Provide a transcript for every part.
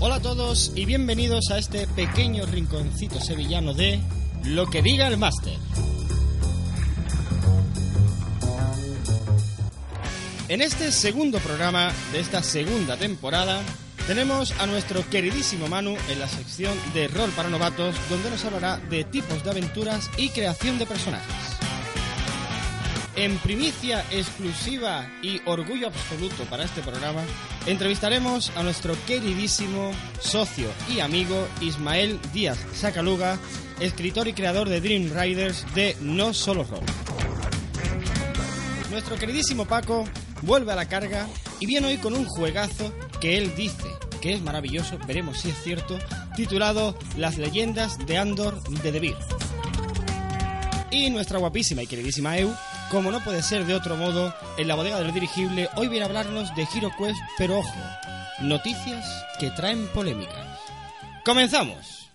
Hola a todos y bienvenidos a este pequeño rinconcito sevillano de Lo que diga el máster. En este segundo programa de esta segunda temporada tenemos a nuestro queridísimo Manu en la sección de rol para novatos donde nos hablará de tipos de aventuras y creación de personajes. En primicia exclusiva y orgullo absoluto para este programa, entrevistaremos a nuestro queridísimo socio y amigo Ismael Díaz Sacaluga, escritor y creador de Dream Riders de No Solo Roll. Nuestro queridísimo Paco vuelve a la carga y viene hoy con un juegazo que él dice que es maravilloso, veremos si es cierto, titulado Las leyendas de Andor de Debir. Y nuestra guapísima y queridísima Eu, como no puede ser de otro modo, en la bodega del dirigible hoy viene a hablarnos de Hero Quest, pero ojo, noticias que traen polémicas. ¡Comenzamos!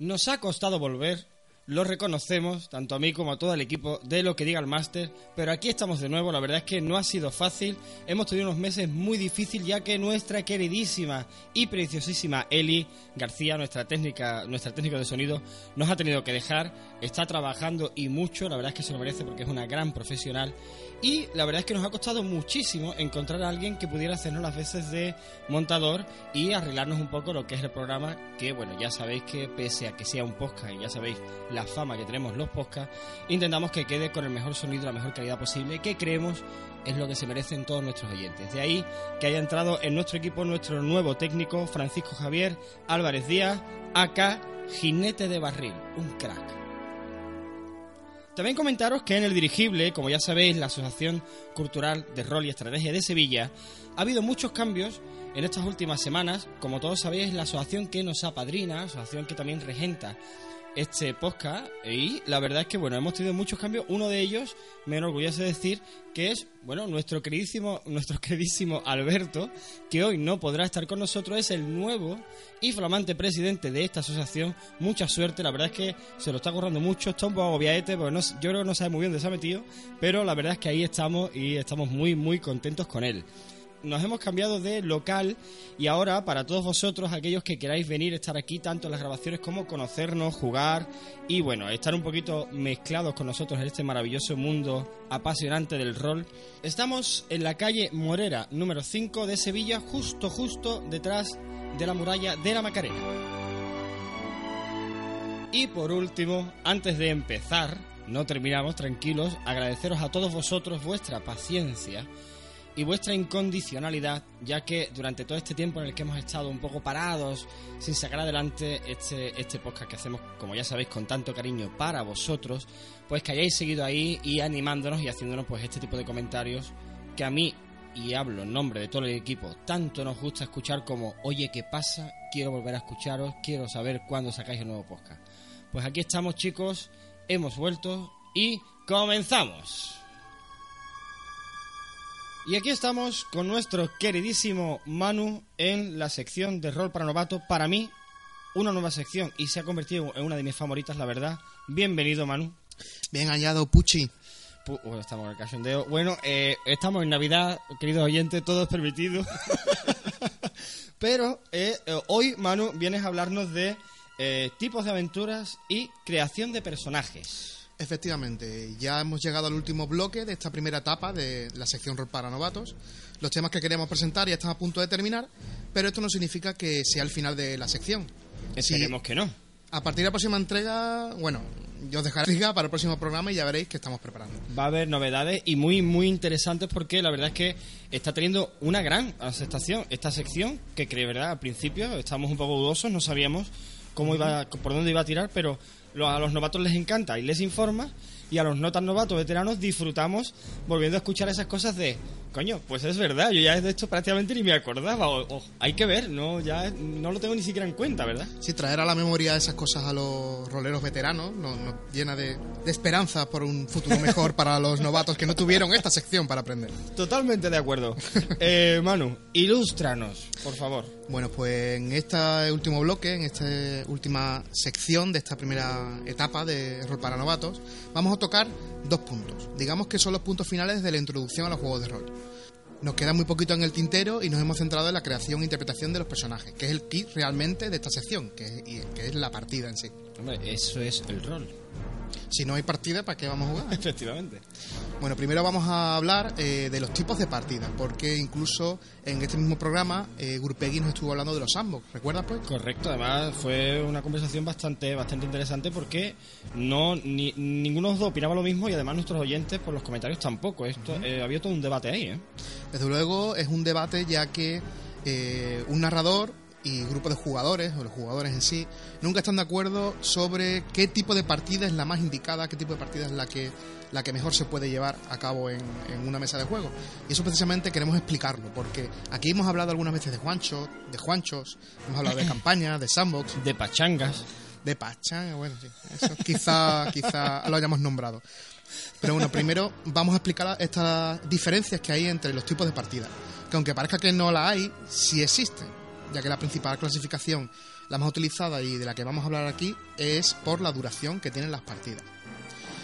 Nos ha costado volver, lo reconocemos, tanto a mí como a todo el equipo de lo que diga el máster, pero aquí estamos de nuevo, la verdad es que no ha sido fácil, hemos tenido unos meses muy difíciles ya que nuestra queridísima y preciosísima Eli García, nuestra técnica, nuestra técnica de sonido, nos ha tenido que dejar, está trabajando y mucho, la verdad es que se lo merece porque es una gran profesional y la verdad es que nos ha costado muchísimo encontrar a alguien que pudiera hacernos las veces de montador y arreglarnos un poco lo que es el programa, que bueno, ya sabéis que pese a que sea un podcast y ya sabéis la fama que tenemos los podcasts, intentamos que quede con el mejor sonido, la mejor calidad posible, que creemos es lo que se merecen todos nuestros oyentes. De ahí que haya entrado en nuestro equipo nuestro nuevo técnico, Francisco Javier Álvarez Díaz, acá Jinete de Barril, un crack. También comentaros que en el dirigible, como ya sabéis, la Asociación Cultural de Rol y Estrategia de Sevilla, ha habido muchos cambios en estas últimas semanas. Como todos sabéis, la asociación que nos apadrina, asociación que también regenta este podcast y la verdad es que bueno hemos tenido muchos cambios. Uno de ellos me enorgullece decir que es bueno nuestro queridísimo nuestro queridísimo Alberto que hoy no podrá estar con nosotros es el nuevo y flamante presidente de esta asociación. Mucha suerte la verdad es que se lo está currando mucho está un poco agobiaete porque no, yo creo que no sabe muy bien dónde se ha metido pero la verdad es que ahí estamos y estamos muy muy contentos con él nos hemos cambiado de local y ahora para todos vosotros, aquellos que queráis venir, estar aquí tanto en las grabaciones como conocernos, jugar y bueno, estar un poquito mezclados con nosotros en este maravilloso mundo apasionante del rol, estamos en la calle Morera número 5 de Sevilla, justo justo detrás de la muralla de la Macarena. Y por último, antes de empezar, no terminamos tranquilos, agradeceros a todos vosotros vuestra paciencia y vuestra incondicionalidad, ya que durante todo este tiempo en el que hemos estado un poco parados, sin sacar adelante este, este podcast que hacemos, como ya sabéis, con tanto cariño para vosotros, pues que hayáis seguido ahí y animándonos y haciéndonos pues este tipo de comentarios que a mí, y hablo en nombre de todo el equipo, tanto nos gusta escuchar como, oye, ¿qué pasa? Quiero volver a escucharos, quiero saber cuándo sacáis el nuevo podcast. Pues aquí estamos chicos, hemos vuelto y comenzamos. Y aquí estamos con nuestro queridísimo Manu en la sección de rol para novato. Para mí, una nueva sección y se ha convertido en una de mis favoritas, la verdad. Bienvenido, Manu. Bien hallado, Puchi. Pu- bueno, estamos en el cachondeo. Bueno, eh, estamos en Navidad, queridos oyentes, todo es permitido. Pero eh, eh, hoy, Manu, vienes a hablarnos de eh, tipos de aventuras y creación de personajes. Efectivamente, ya hemos llegado al último bloque de esta primera etapa de la sección Rol para Novatos. Los temas que queríamos presentar ya están a punto de terminar, pero esto no significa que sea el final de la sección. Esperemos que no. A partir de la próxima entrega, bueno, yo os dejaré la liga para el próximo programa y ya veréis que estamos preparando. Va a haber novedades y muy, muy interesantes porque la verdad es que está teniendo una gran aceptación esta sección, que creo, ¿verdad? Al principio estábamos un poco dudosos, no sabíamos cómo iba, por dónde iba a tirar, pero a los novatos les encanta y les informa, y a los no tan novatos veteranos disfrutamos volviendo a escuchar esas cosas de, coño, pues es verdad, yo ya de esto prácticamente ni me acordaba, o, o hay que ver, no, ya no lo tengo ni siquiera en cuenta, ¿verdad? Sí, traer a la memoria esas cosas a los roleros veteranos nos, nos llena de, de esperanza por un futuro mejor para los novatos que no tuvieron esta sección para aprender. Totalmente de acuerdo. Eh, Manu, ilústranos, por favor. Bueno, pues en este último bloque, en esta última sección de esta primera etapa de Rol para Novatos, vamos a tocar dos puntos. Digamos que son los puntos finales de la introducción a los juegos de rol. nos queda muy poquito en el tintero y nos hemos centrado en la creación e interpretación de los personajes, que es el kit realmente de esta sección, que es, que es la partida en sí. Hombre, eso es el rol. Si no hay partida, ¿para qué vamos a jugar? Efectivamente. Bueno, primero vamos a hablar eh, de los tipos de partidas, porque incluso en este mismo programa eh, Gurpegui nos estuvo hablando de los sandbox, ¿recuerdas pues? Correcto, además fue una conversación bastante bastante interesante porque no ni, ninguno de los dos opinaba lo mismo y además nuestros oyentes por los comentarios tampoco. Esto eh, había todo un debate ahí, ¿eh? Desde luego es un debate ya que eh, un narrador y grupo de jugadores, o los jugadores en sí, nunca están de acuerdo sobre qué tipo de partida es la más indicada, qué tipo de partida es la que, la que mejor se puede llevar a cabo en, en una mesa de juego. Y eso precisamente queremos explicarlo, porque aquí hemos hablado algunas veces de Juancho, de Juanchos, hemos hablado de campañas, de sandbox, De pachangas. de pachanga, bueno, sí, eso quizá, quizá lo hayamos nombrado. Pero bueno, primero vamos a explicar estas diferencias que hay entre los tipos de partida, que aunque parezca que no la hay, sí existen, ya que la principal clasificación, la más utilizada y de la que vamos a hablar aquí, es por la duración que tienen las partidas.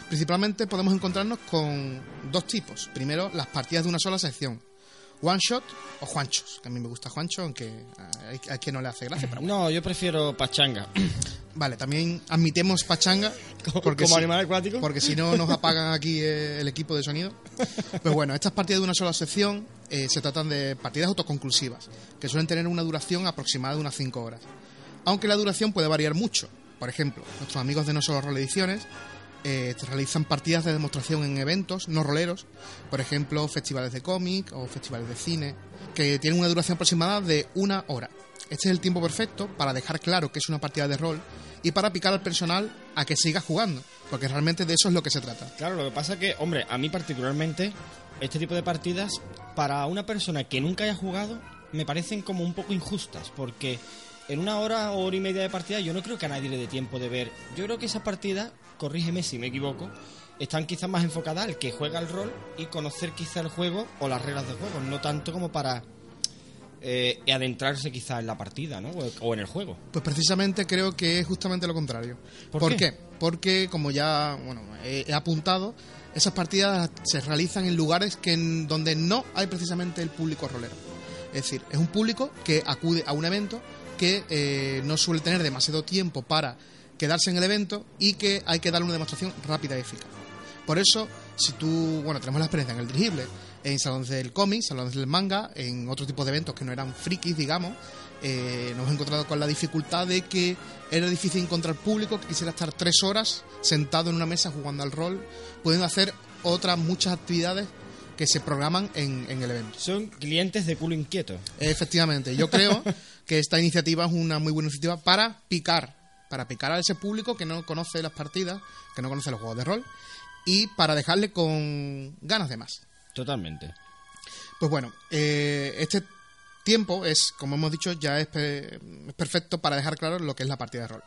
Principalmente podemos encontrarnos con dos tipos. Primero, las partidas de una sola sección. One shot o Juanchos, que a mí me gusta Juancho, aunque hay, hay quien no le hace gracia, pero bueno. No, yo prefiero pachanga. Vale, también admitemos pachanga porque Como si- animal acuático. porque si no nos apagan aquí eh, el equipo de sonido. Pues bueno, estas partidas de una sola sección eh, se tratan de partidas autoconclusivas, que suelen tener una duración aproximada de unas 5 horas. Aunque la duración puede variar mucho. Por ejemplo, nuestros amigos de No Solo Rol Ediciones eh, realizan partidas de demostración en eventos no roleros, por ejemplo, festivales de cómic o festivales de cine, que tienen una duración aproximada de una hora. Este es el tiempo perfecto para dejar claro que es una partida de rol y para picar al personal a que siga jugando, porque realmente de eso es lo que se trata. Claro, lo que pasa que, hombre, a mí particularmente, este tipo de partidas, para una persona que nunca haya jugado, me parecen como un poco injustas, porque en una hora o hora y media de partida yo no creo que a nadie le dé tiempo de ver. Yo creo que esas partidas, corrígeme si me equivoco, están quizás más enfocadas al que juega el rol y conocer quizá el juego o las reglas del juego, no tanto como para eh, adentrarse quizá en la partida, ¿no? O, en el juego. Pues precisamente creo que es justamente lo contrario. ¿Por qué? Porque, como ya bueno, he apuntado, esas partidas se realizan en lugares que en- donde no hay precisamente el público rolero. Es decir, es un público que acude a un evento que eh, no suele tener demasiado tiempo para quedarse en el evento y que hay que darle una demostración rápida y eficaz. Por eso, si tú, bueno, tenemos la experiencia en el dirigible, en salones del cómic, salones del manga, en otro tipo de eventos que no eran frikis, digamos, eh, nos hemos encontrado con la dificultad de que era difícil encontrar público que quisiera estar tres horas sentado en una mesa jugando al rol, pudiendo hacer otras muchas actividades que se programan en, en el evento. Son clientes de culo inquieto. Efectivamente, yo creo que esta iniciativa es una muy buena iniciativa para picar, para picar a ese público que no conoce las partidas, que no conoce los juegos de rol, y para dejarle con ganas de más. Totalmente. Pues bueno, eh, este tiempo es, como hemos dicho, ya es, pe- es perfecto para dejar claro lo que es la partida de rol.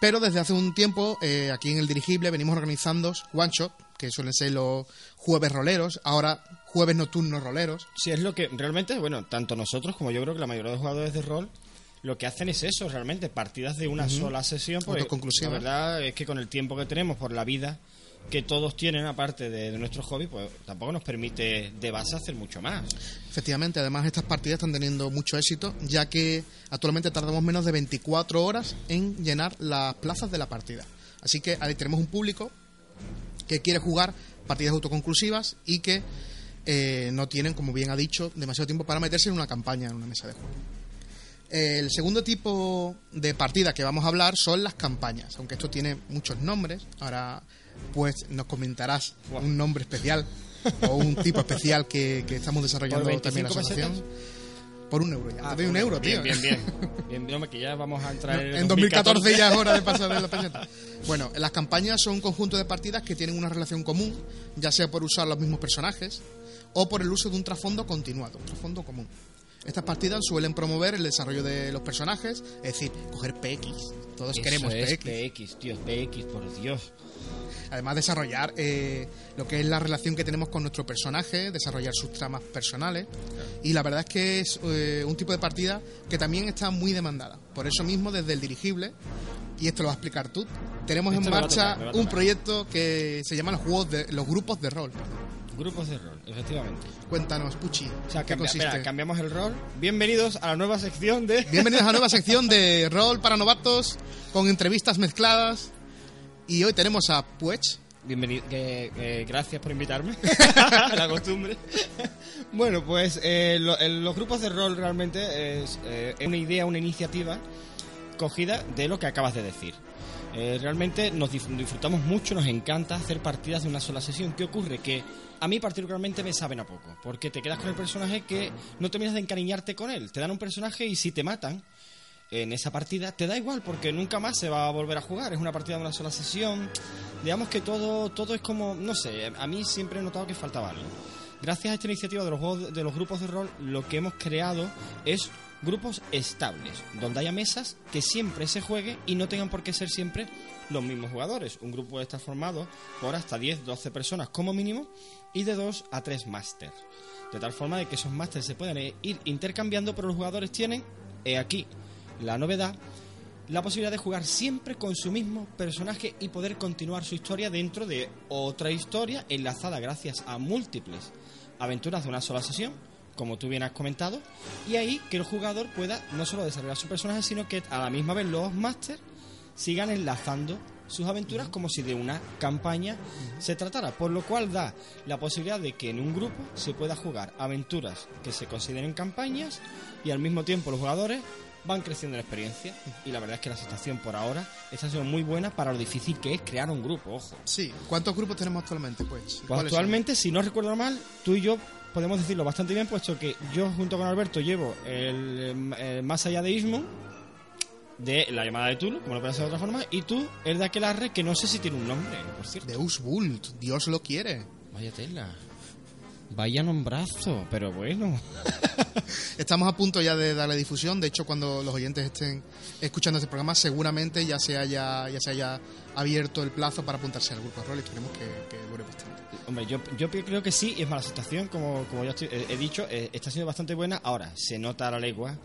Pero desde hace un tiempo, eh, aquí en el dirigible, venimos organizando one shot, que suelen ser los jueves roleros, ahora jueves nocturnos roleros. Sí, es lo que realmente, bueno, tanto nosotros como yo creo que la mayoría de jugadores de rol lo que hacen es eso, realmente, partidas de una sola sesión. Pues. La verdad es que con el tiempo que tenemos, por la vida que todos tienen, aparte de, de nuestro pues tampoco nos permite de base hacer mucho más. Efectivamente, además estas partidas están teniendo mucho éxito, ya que actualmente tardamos menos de 24 horas en llenar las plazas de la partida. Así que ahí tenemos un público que quiere jugar partidas autoconclusivas y que eh, no tienen, como bien ha dicho, demasiado tiempo para meterse en una campaña, en una mesa de juego. El segundo tipo de partida que vamos a hablar son las campañas, aunque esto tiene muchos nombres. Ahora, pues nos comentarás un nombre especial o un tipo especial que, que estamos desarrollando ¿Por también en la 25 asociación. Por un euro ya. Ah, Te doy un euro, bien, tío. Bien, bien, bien. bien, que ya vamos a entrar en, En 2014 ya es hora de pasar de la peseta. Bueno, las campañas son un conjunto de partidas que tienen una relación común, ya sea por usar los mismos personajes o por el uso de un trasfondo continuado, un trasfondo común. Estas partidas suelen promover el desarrollo de los personajes, es decir, coger PX. Todos Eso queremos es PX. PX, tío, PX, por Dios. Además, desarrollar eh, lo que es la relación que tenemos con nuestro personaje, desarrollar sus tramas personales. Y la verdad es que es eh, un tipo de partida que también está muy demandada. Por eso mismo, desde el dirigible, y esto lo vas a explicar tú, tenemos Esto en marcha tocar, un proyecto que se llama los, juegos de, los grupos de rol. Grupos de rol, efectivamente. Cuéntanos, Puchi. O sea, ¿qué cambia- consiste? espera, cambiamos el rol. Bienvenidos a la nueva sección de... Bienvenidos a la nueva sección de rol para novatos con entrevistas mezcladas. Y hoy tenemos a Puech. Bienvenido, gracias por invitarme. la costumbre. bueno, pues eh, lo- el- los grupos de rol realmente es eh, una idea, una iniciativa cogida de lo que acabas de decir. Eh, realmente nos disfrutamos mucho, nos encanta hacer partidas de una sola sesión. ¿Qué ocurre? Que a mí particularmente me saben a poco, porque te quedas con el personaje que no terminas de encariñarte con él. Te dan un personaje y si te matan en esa partida, te da igual, porque nunca más se va a volver a jugar. Es una partida de una sola sesión. Digamos que todo, todo es como, no sé, a mí siempre he notado que faltaba algo. Gracias a esta iniciativa de los, de los grupos de rol, lo que hemos creado es grupos estables, donde haya mesas que siempre se juegue y no tengan por qué ser siempre los mismos jugadores. Un grupo está formado por hasta 10, 12 personas como mínimo y de 2 a 3 másters. De tal forma de que esos másters se pueden eh, ir intercambiando, pero los jugadores tienen, he aquí, la novedad, la posibilidad de jugar siempre con su mismo personaje y poder continuar su historia dentro de otra historia enlazada gracias a múltiples aventuras de una sola sesión, como tú bien has comentado, y ahí que el jugador pueda no solo desarrollar su personaje, sino que a la misma vez los másters sigan enlazando sus aventuras como si de una campaña se tratara, por lo cual da la posibilidad de que en un grupo se pueda jugar aventuras que se consideren campañas y al mismo tiempo los jugadores van creciendo en experiencia y la verdad es que la situación por ahora está siendo muy buena para lo difícil que es crear un grupo, ojo. Sí. ¿Cuántos grupos tenemos actualmente? Pues ¿Cuáles son? actualmente, si no recuerdo mal, tú y yo podemos decirlo bastante bien, puesto que yo junto con Alberto llevo el, eh, Más allá de Ismo, de la llamada de Tulu, como lo puede ser de otra forma, y tú el de Aquelarre, que no sé si tiene un nombre, por cierto. Deus Vult. Dios lo quiere. Vaya tela. Vaya nombrazo, pero bueno. Estamos a punto ya de darle difusión. De hecho, cuando los oyentes estén escuchando este programa, seguramente ya se haya, ya se haya abierto el plazo para apuntarse al grupo de rol esperemos que, que dure bastante. Hombre, yo, yo creo que sí, y es más, la situación, como, como ya estoy- he, he dicho, eh, está siendo bastante buena. Ahora, se nota a la legua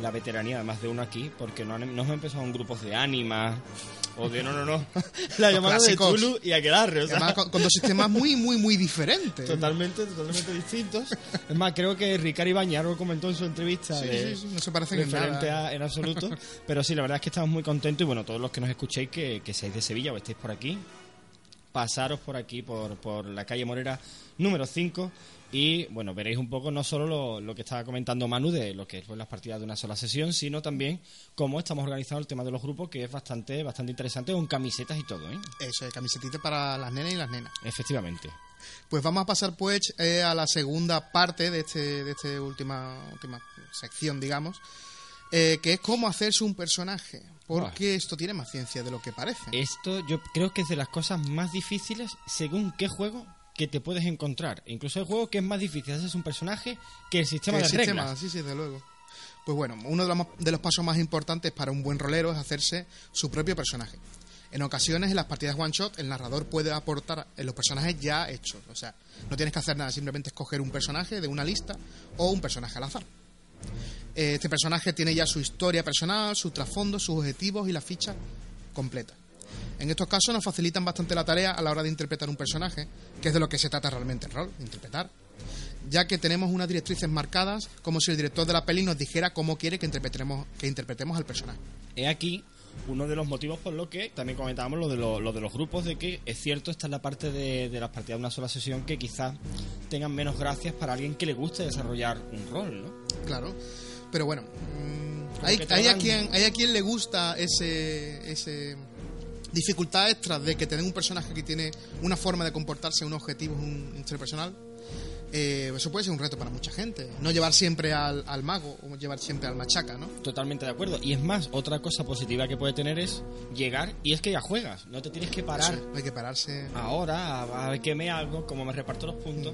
la veteranía de más de uno aquí, porque no, han, no hemos empezado en grupos de ánima o de no, no, no. la llamada de. Tulu y Aquelarre, o Y sea, Además, con, con dos sistemas muy, muy, muy diferentes. totalmente, totalmente distintos. Es más, creo que Ricardo Ibañez lo comentó en su entrevista. Sí, de- sí, sí, no se parecen en nada. a- en absoluto. Pero sí, la verdad es que estamos muy contentos y bueno, todos los que nos escuchéis que, que seáis de Sevilla o estéis por aquí, pasaros por aquí, por, por la calle Morera número 5 y bueno, veréis un poco no solo lo, lo que estaba comentando Manu de lo que es pues, las partidas de una sola sesión, sino también cómo estamos organizando el tema de los grupos, que es bastante, bastante interesante, con camisetas y todo, ¿eh? Eso, camisetita para las nenas y las nenas. Efectivamente. Pues vamos a pasar pues eh, a la segunda parte de este de esta última última sección, digamos, eh, que es cómo hacerse un personaje, porque esto tiene más ciencia de lo que parece. Esto yo creo que es de las cosas más difíciles según qué juego que te puedes encontrar. Incluso el juego que es más difícil hacerse un personaje que el sistema Que el de sistema, reglas. sí, sí, de luego. Pues bueno, uno de los, de los pasos más importantes para un buen rolero es hacerse su propio personaje. En ocasiones, en las partidas one shot, el narrador puede aportar en los personajes ya hechos. O sea, no tienes que hacer nada, simplemente escoger un personaje de una lista o un personaje al azar. Este personaje tiene ya su historia personal, su trasfondo, sus objetivos y la ficha completa. En estos casos nos facilitan bastante la tarea a la hora de interpretar un personaje, que es de lo que se trata realmente el rol, interpretar. Ya que tenemos unas directrices marcadas, como si el director de la peli nos dijera cómo quiere que interpretemos, que interpretemos al personaje. He aquí uno de los motivos por lo que también comentábamos lo de, lo, lo de los grupos, de que es cierto, esta es la parte de, de las partidas de una sola sesión que quizás tengan menos gracias para alguien que le guste desarrollar un rol, ¿no? Claro. Pero bueno, mm, hay, hay a quien, hay a quien le gusta ese, ese dificultad extra de que tener un personaje que tiene una forma de comportarse, un objetivo, un interpersonal. Eh, eso puede ser un reto para mucha gente. No llevar siempre al, al mago o llevar siempre al machaca, ¿no? Totalmente de acuerdo. Y es más, otra cosa positiva que puede tener es llegar y es que ya juegas. No te tienes que parar Eso, hay que pararse. ahora a, a ver qué me hago, cómo me reparto los puntos.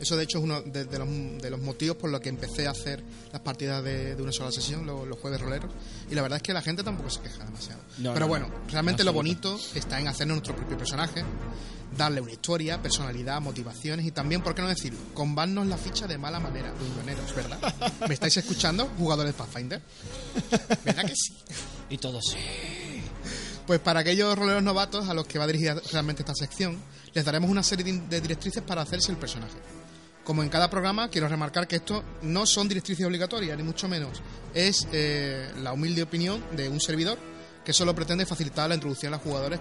Eso de hecho es uno de, de los, de los motivos por los que empecé a hacer las partidas de, de una sola sesión, lo- los, jueves roleros. Y la verdad es que la gente tampoco se queja demasiado. No, Pero no, bueno, no. realmente En lo bonito está en hacernos nuestro propio personaje, darle una historia, personalidad, motivaciones y también, ¿por qué no decirlo? Combarnos la ficha de mala manera, es ¿verdad? ¿Me estáis escuchando, jugadores de Pathfinder? ¿Verdad que sí? Y todo sí. Pues para aquellos roleros novatos a los que va dirigida realmente esta sección, les daremos una serie de, de directrices para hacerse el personaje. Como en cada programa, quiero remarcar que esto no son directrices obligatorias, ni mucho menos. Es eh, la humilde opinión de un servidor que solo pretende facilitar la introducción a los jugadores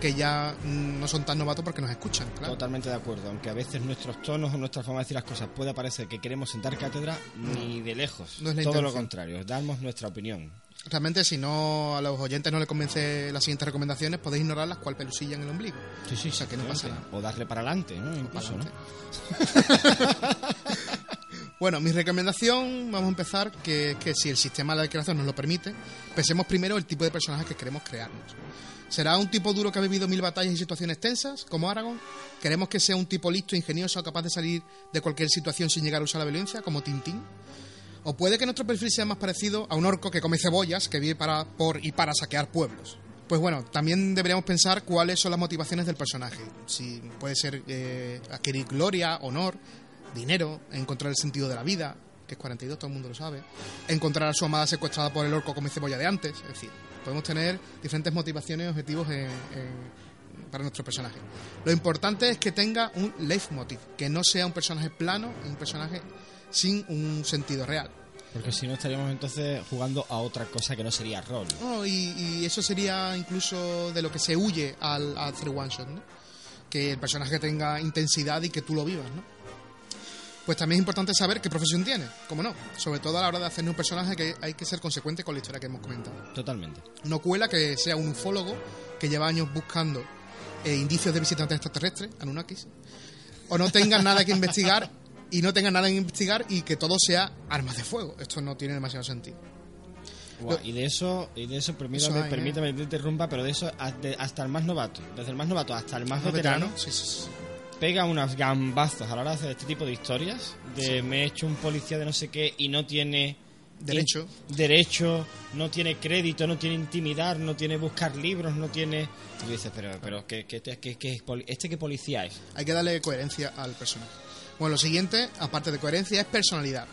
que ya no son tan novatos porque nos escuchan. Claro. Totalmente de acuerdo, aunque a veces nuestros tonos o nuestra forma de decir las cosas pueda parecer que queremos sentar cátedra, ni de lejos. No es la Todo lo contrario, damos nuestra opinión. Realmente, si no a los oyentes no les convence las siguientes recomendaciones, podéis ignorarlas cual pelusilla en el ombligo. Sí, sí, O sea, que no pasa O darle para adelante, ¿no? Incluso, ¿no? bueno, mi recomendación, vamos a empezar, que que si el sistema de creación nos lo permite, pensemos primero el tipo de personaje que queremos crearnos. ¿Será un tipo duro que ha vivido mil batallas y situaciones tensas, como Aragorn? ¿Queremos que sea un tipo listo, ingenioso, capaz de salir de cualquier situación sin llegar a usar la violencia, como Tintín? ¿O puede que nuestro perfil sea más parecido a un orco que come cebollas, que vive para, por y para saquear pueblos? Pues bueno, también deberíamos pensar cuáles son las motivaciones del personaje. Si puede ser eh, adquirir gloria, honor, dinero, encontrar el sentido de la vida, que es 42, todo el mundo lo sabe, encontrar a su amada secuestrada por el orco come cebolla de antes, es decir, podemos tener diferentes motivaciones y objetivos en- en- para nuestro personaje. Lo importante es que tenga un leitmotiv, que no sea un personaje plano, un personaje sin un sentido real. Porque si no estaríamos entonces jugando a otra cosa que no sería rol. No, y, y eso sería incluso de lo que se huye al, al hacer one shot, ¿no? Que el personaje tenga intensidad y que tú lo vivas, ¿no? Pues también es importante saber qué profesión tiene, como no. Sobre todo a la hora de hacernos un personaje que hay que ser consecuente con la historia que hemos comentado. Totalmente. No cuela que sea un ufólogo que lleva años buscando eh, indicios de visitantes extraterrestres, Anunnakis, o no tenga nada que investigar y no tenga nada que investigar y que todo sea armas de fuego. Esto no tiene demasiado sentido. Y de eso, y de eso, permítame, Eso hay, ¿eh? permítame que te interrumpa, pero de eso hasta el más novato, desde el más novato hasta el más veterano, Sí, sí, sí. Pega unos gambazos a la hora de hacer este tipo de historias, de me he hecho un policía de no sé qué y no tiene Derecho. derecho, no tiene crédito, no tiene intimidar, no tiene buscar libros, no tiene... Y dices, pero, pero ¿qué, qué, qué- qué- ¿este qué policía es? Hay que darle coherencia al personaje. Bueno, lo siguiente, aparte de coherencia, es personalidad.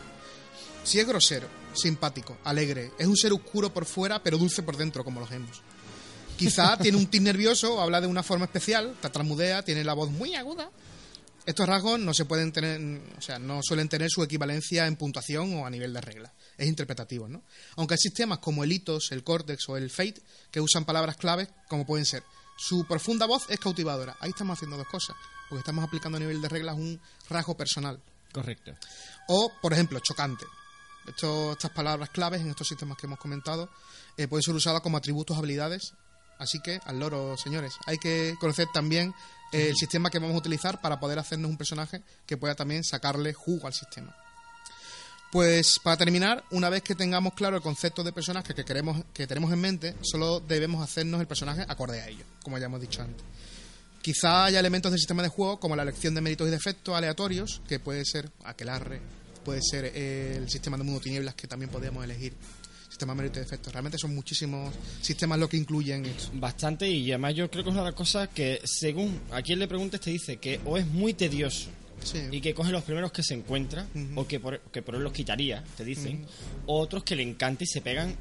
Si es grosero, simpático, alegre, es un ser oscuro por fuera, pero dulce por dentro, como los hemos. Quizá tiene un tic nervioso habla de una forma especial, tartamudea, tiene la voz muy aguda. Estos rasgos no se pueden tener, o sea, no suelen tener su equivalencia en puntuación o a nivel de regla. Es interpretativo, ¿no? Aunque hay sistemas como el Itos, el Cortex o el Fate que usan palabras claves como pueden ser su profunda voz es cautivadora. Ahí estamos haciendo dos cosas, porque estamos aplicando a nivel de reglas un rasgo personal. Correcto. O, por ejemplo, chocante. Esto- estas palabras claves en estos sistemas que hemos comentado eh, pueden ser usadas como atributos, habilidades. Así que, al loro, señores, hay que conocer también eh, el sistema que vamos a utilizar para poder hacernos un personaje que pueda también sacarle jugo al sistema. Pues para terminar, una vez que tengamos claro el concepto de personaje que queremos, que tenemos en mente, solo debemos hacernos el personaje acorde a ello, como ya hemos dicho antes. Quizá haya elementos del sistema de juego como la elección de méritos y defectos aleatorios, que puede ser aquelarre, puede ser eh, el sistema de mundo tinieblas que también podemos elegir. Sistema de méritos y defectos. Realmente son muchísimos sistemas lo que incluyen esto. Bastante y además yo creo que es una de las cosas que según a quien le preguntes te dice que o es muy tedioso Sí. y que coge los primeros que se encuentra o que por, que por él los quitaría, te dicen, o otros que le encanta y se pegan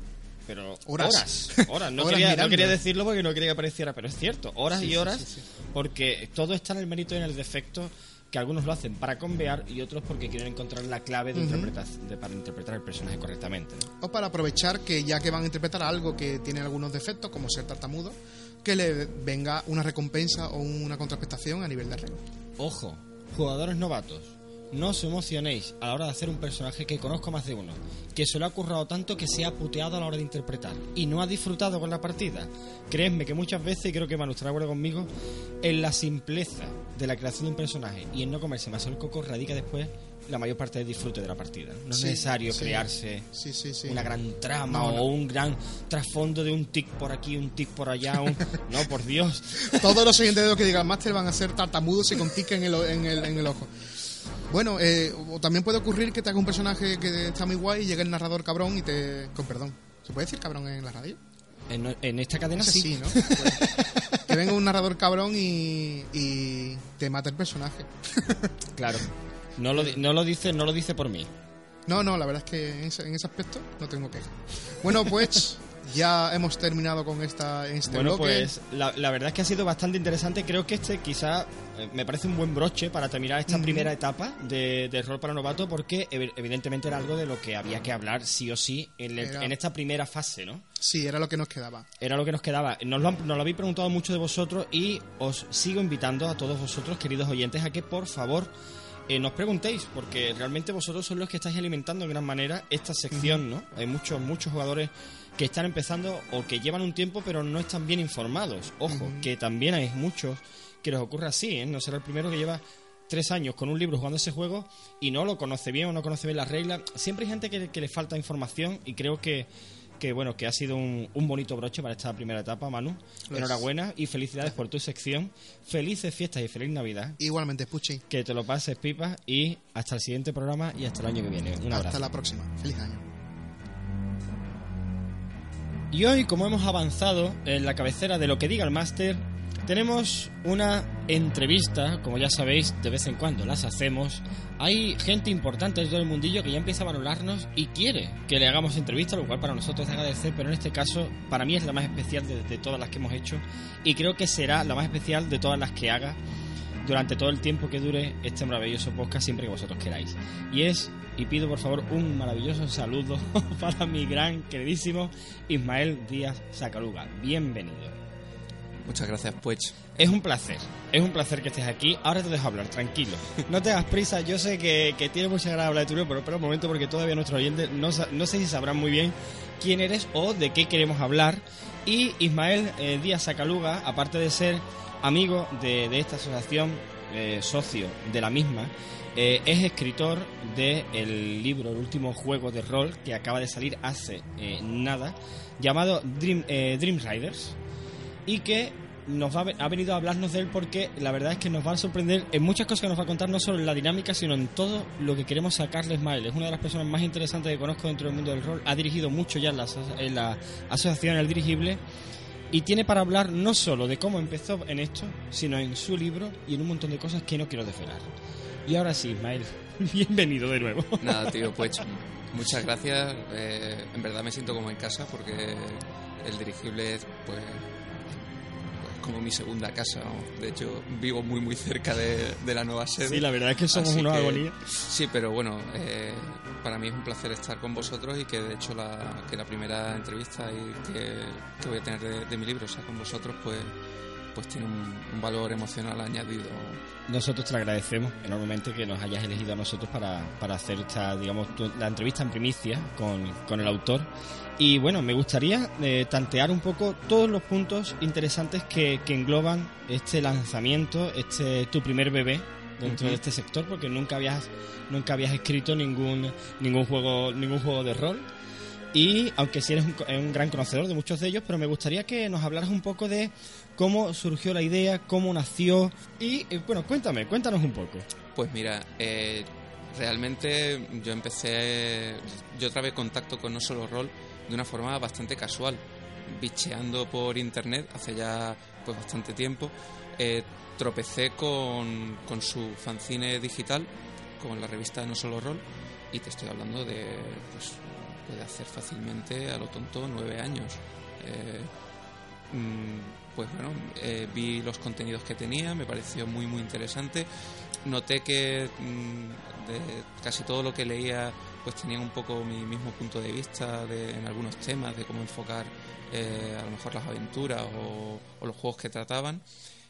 pero Horas. horas, horas. No, Horas quería, no quería decirlo porque no quería que apareciera, pero es cierto, horas Sí, y horas, sí. porque todo está en el mérito y en el defecto que algunos lo hacen para convear y otros porque quieren encontrar la clave de interpretación- de- para interpretar el personaje correctamente. ¿no? O para aprovechar que ya que van a interpretar algo que tiene algunos defectos, como ser tartamudo, que le venga una recompensa o una contraprestación a nivel de regla. Ojo, jugadores novatos, no os emocionéis a la hora de hacer un personaje que conozco más de uno, que se lo ha currado tanto que se ha puteado a la hora de interpretar y no ha disfrutado con la partida. Creedme que muchas veces, y creo que Manu estará de acuerdo conmigo, en la simpleza de la creación de un personaje y en no comerse más el coco radica después la mayor parte del disfrute de la partida. No es Sí, necesario sí. crearse Sí, una gran trama No, no. o un gran trasfondo de un tic por aquí, un tic por allá. un- No, por Dios. Todos los siguientes de los que digan Master van a ser tartamudos y con tic en el, en el, en el ojo. Bueno, eh, o también puede ocurrir que te haga un personaje que está muy guay y llegue el narrador cabrón y te... Con perdón. ¿Se puede decir cabrón en la radio? En, en esta cadena sí. sí, ¿no? Pues, que venga un narrador cabrón y, y te mate el personaje. Claro. No lo, no lo dice, no lo dice por mí. No, no, la verdad es que en ese, en ese aspecto no tengo queja. Bueno, pues ya hemos terminado con esta este Bueno, bloque. pues la, la verdad es que ha sido bastante interesante. Creo que este quizá eh, me parece un buen broche para terminar esta primera etapa de, de rol para novato porque ev- evidentemente era algo de lo que había que hablar sí o sí en, el- Era- en esta primera fase, ¿no? Sí, era lo que nos quedaba. Era lo que nos quedaba. Nos lo, han- nos lo habéis preguntado mucho de vosotros y os sigo invitando a todos vosotros, queridos oyentes, a que por favor eh, nos preguntéis, porque realmente vosotros sois los que estáis alimentando en gran manera esta sección, ¿no? Hay muchos, muchos jugadores que están empezando o que llevan un tiempo pero no están bien informados. Ojo, que también hay muchos que les ocurre así, ¿eh? No será el primero que lleva tres años con un libro jugando ese juego y no lo conoce bien o no conoce bien las reglas. Siempre hay gente que, que le falta información y creo que, que bueno, que ha sido un, un bonito broche para esta primera etapa, Manu. Pues- Enhorabuena y felicidades por tu sección. Felices fiestas y feliz Navidad. Igualmente, Puchi. Que te lo pases, pipa, y hasta el siguiente programa y hasta el año que viene. Un abrazo. Hasta la próxima. Feliz año. Y hoy, como hemos avanzado en la cabecera de lo que diga el máster, tenemos una entrevista, como ya sabéis, de vez en cuando las hacemos. Hay gente importante de todo el mundillo que ya empieza a valorarnos y quiere que le hagamos entrevistas, lo cual para nosotros es agradecer, pero en este caso para mí es la más especial de todas las que hemos hecho y creo que será la más especial de todas las que haga durante todo el tiempo que dure este maravilloso podcast siempre que vosotros queráis. Y es, y pido por favor un maravilloso saludo para mi gran queridísimo Ismael Díaz Sacaluga. Bienvenido. Muchas gracias, pues. Es un placer, es un placer que estés aquí. Ahora te dejo hablar, tranquilo. No te hagas prisa, yo sé que, que tiene mucha ganas de hablar de tu libro, pero espera un momento porque todavía nuestros oyentes no, no sé si sabrán muy bien quién eres o de qué queremos hablar. Y Ismael eh, Díaz Sacaluga, aparte de ser amigo de, de esta asociación, eh, socio de la misma, eh, es escritor del libro, el último juego de rol que acaba de salir hace eh, nada, llamado Dream, Riders y que nos ha venido a hablarnos de él porque la verdad es que nos va a sorprender en muchas cosas que nos va a contar, no solo en la dinámica, sino en todo lo que queremos sacarle a Ismael. Es una de las personas más interesantes que conozco dentro del mundo del rol. Ha dirigido mucho ya la, en la asociación El Dirigible y tiene para hablar no solo de cómo empezó en esto, sino en su libro y en un montón de cosas que no quiero desvelar. Y ahora sí, Ismael, bienvenido de nuevo. Nada, tío, pues muchas gracias. Eh, en verdad me siento como en casa porque el dirigible es, pues, como mi segunda casa. vamos. De hecho, vivo muy, muy cerca de, de la nueva sede. Sí, la verdad es que somos Así unos que- agonías. Sí, pero bueno, eh, para mí es un placer estar con vosotros y que de hecho la, que la primera entrevista y que, que voy a tener de, de mi libro, o sea, con vosotros, pues, pues tiene un, un valor emocional añadido. Nosotros te agradecemos enormemente que nos hayas elegido a nosotros para, para hacer esta, digamos, tu- la entrevista en primicia con, con el autor. Y bueno, me gustaría eh, tantear un poco todos los puntos interesantes que, que engloban este lanzamiento, este tu primer bebé dentro de este sector, porque nunca habías, nunca habías escrito ningún, ningún juego, ningún juego de rol. Y aunque sí eres un gran conocedor de muchos de ellos, pero me gustaría que nos hablaras un poco de cómo surgió la idea, cómo nació y, eh, bueno, cuéntame, cuéntanos un poco. Pues mira, eh, realmente yo empecé, yo trabé contacto con No Solo Rol de una forma bastante casual, bicheando por internet hace ya pues bastante tiempo. Eh, tropecé con, con su fanzine digital, con la revista No Solo Rol, y te estoy hablando de, pues, puede hacer fácilmente a lo tonto nueve años. Eh, mm, pues bueno, eh, vi los contenidos que tenía, me pareció muy muy interesante. Noté que mm, de casi todo lo que leía pues tenía un poco mi mismo punto de vista de, en algunos temas, de cómo enfocar eh, a lo mejor las aventuras o, o los juegos que trataban.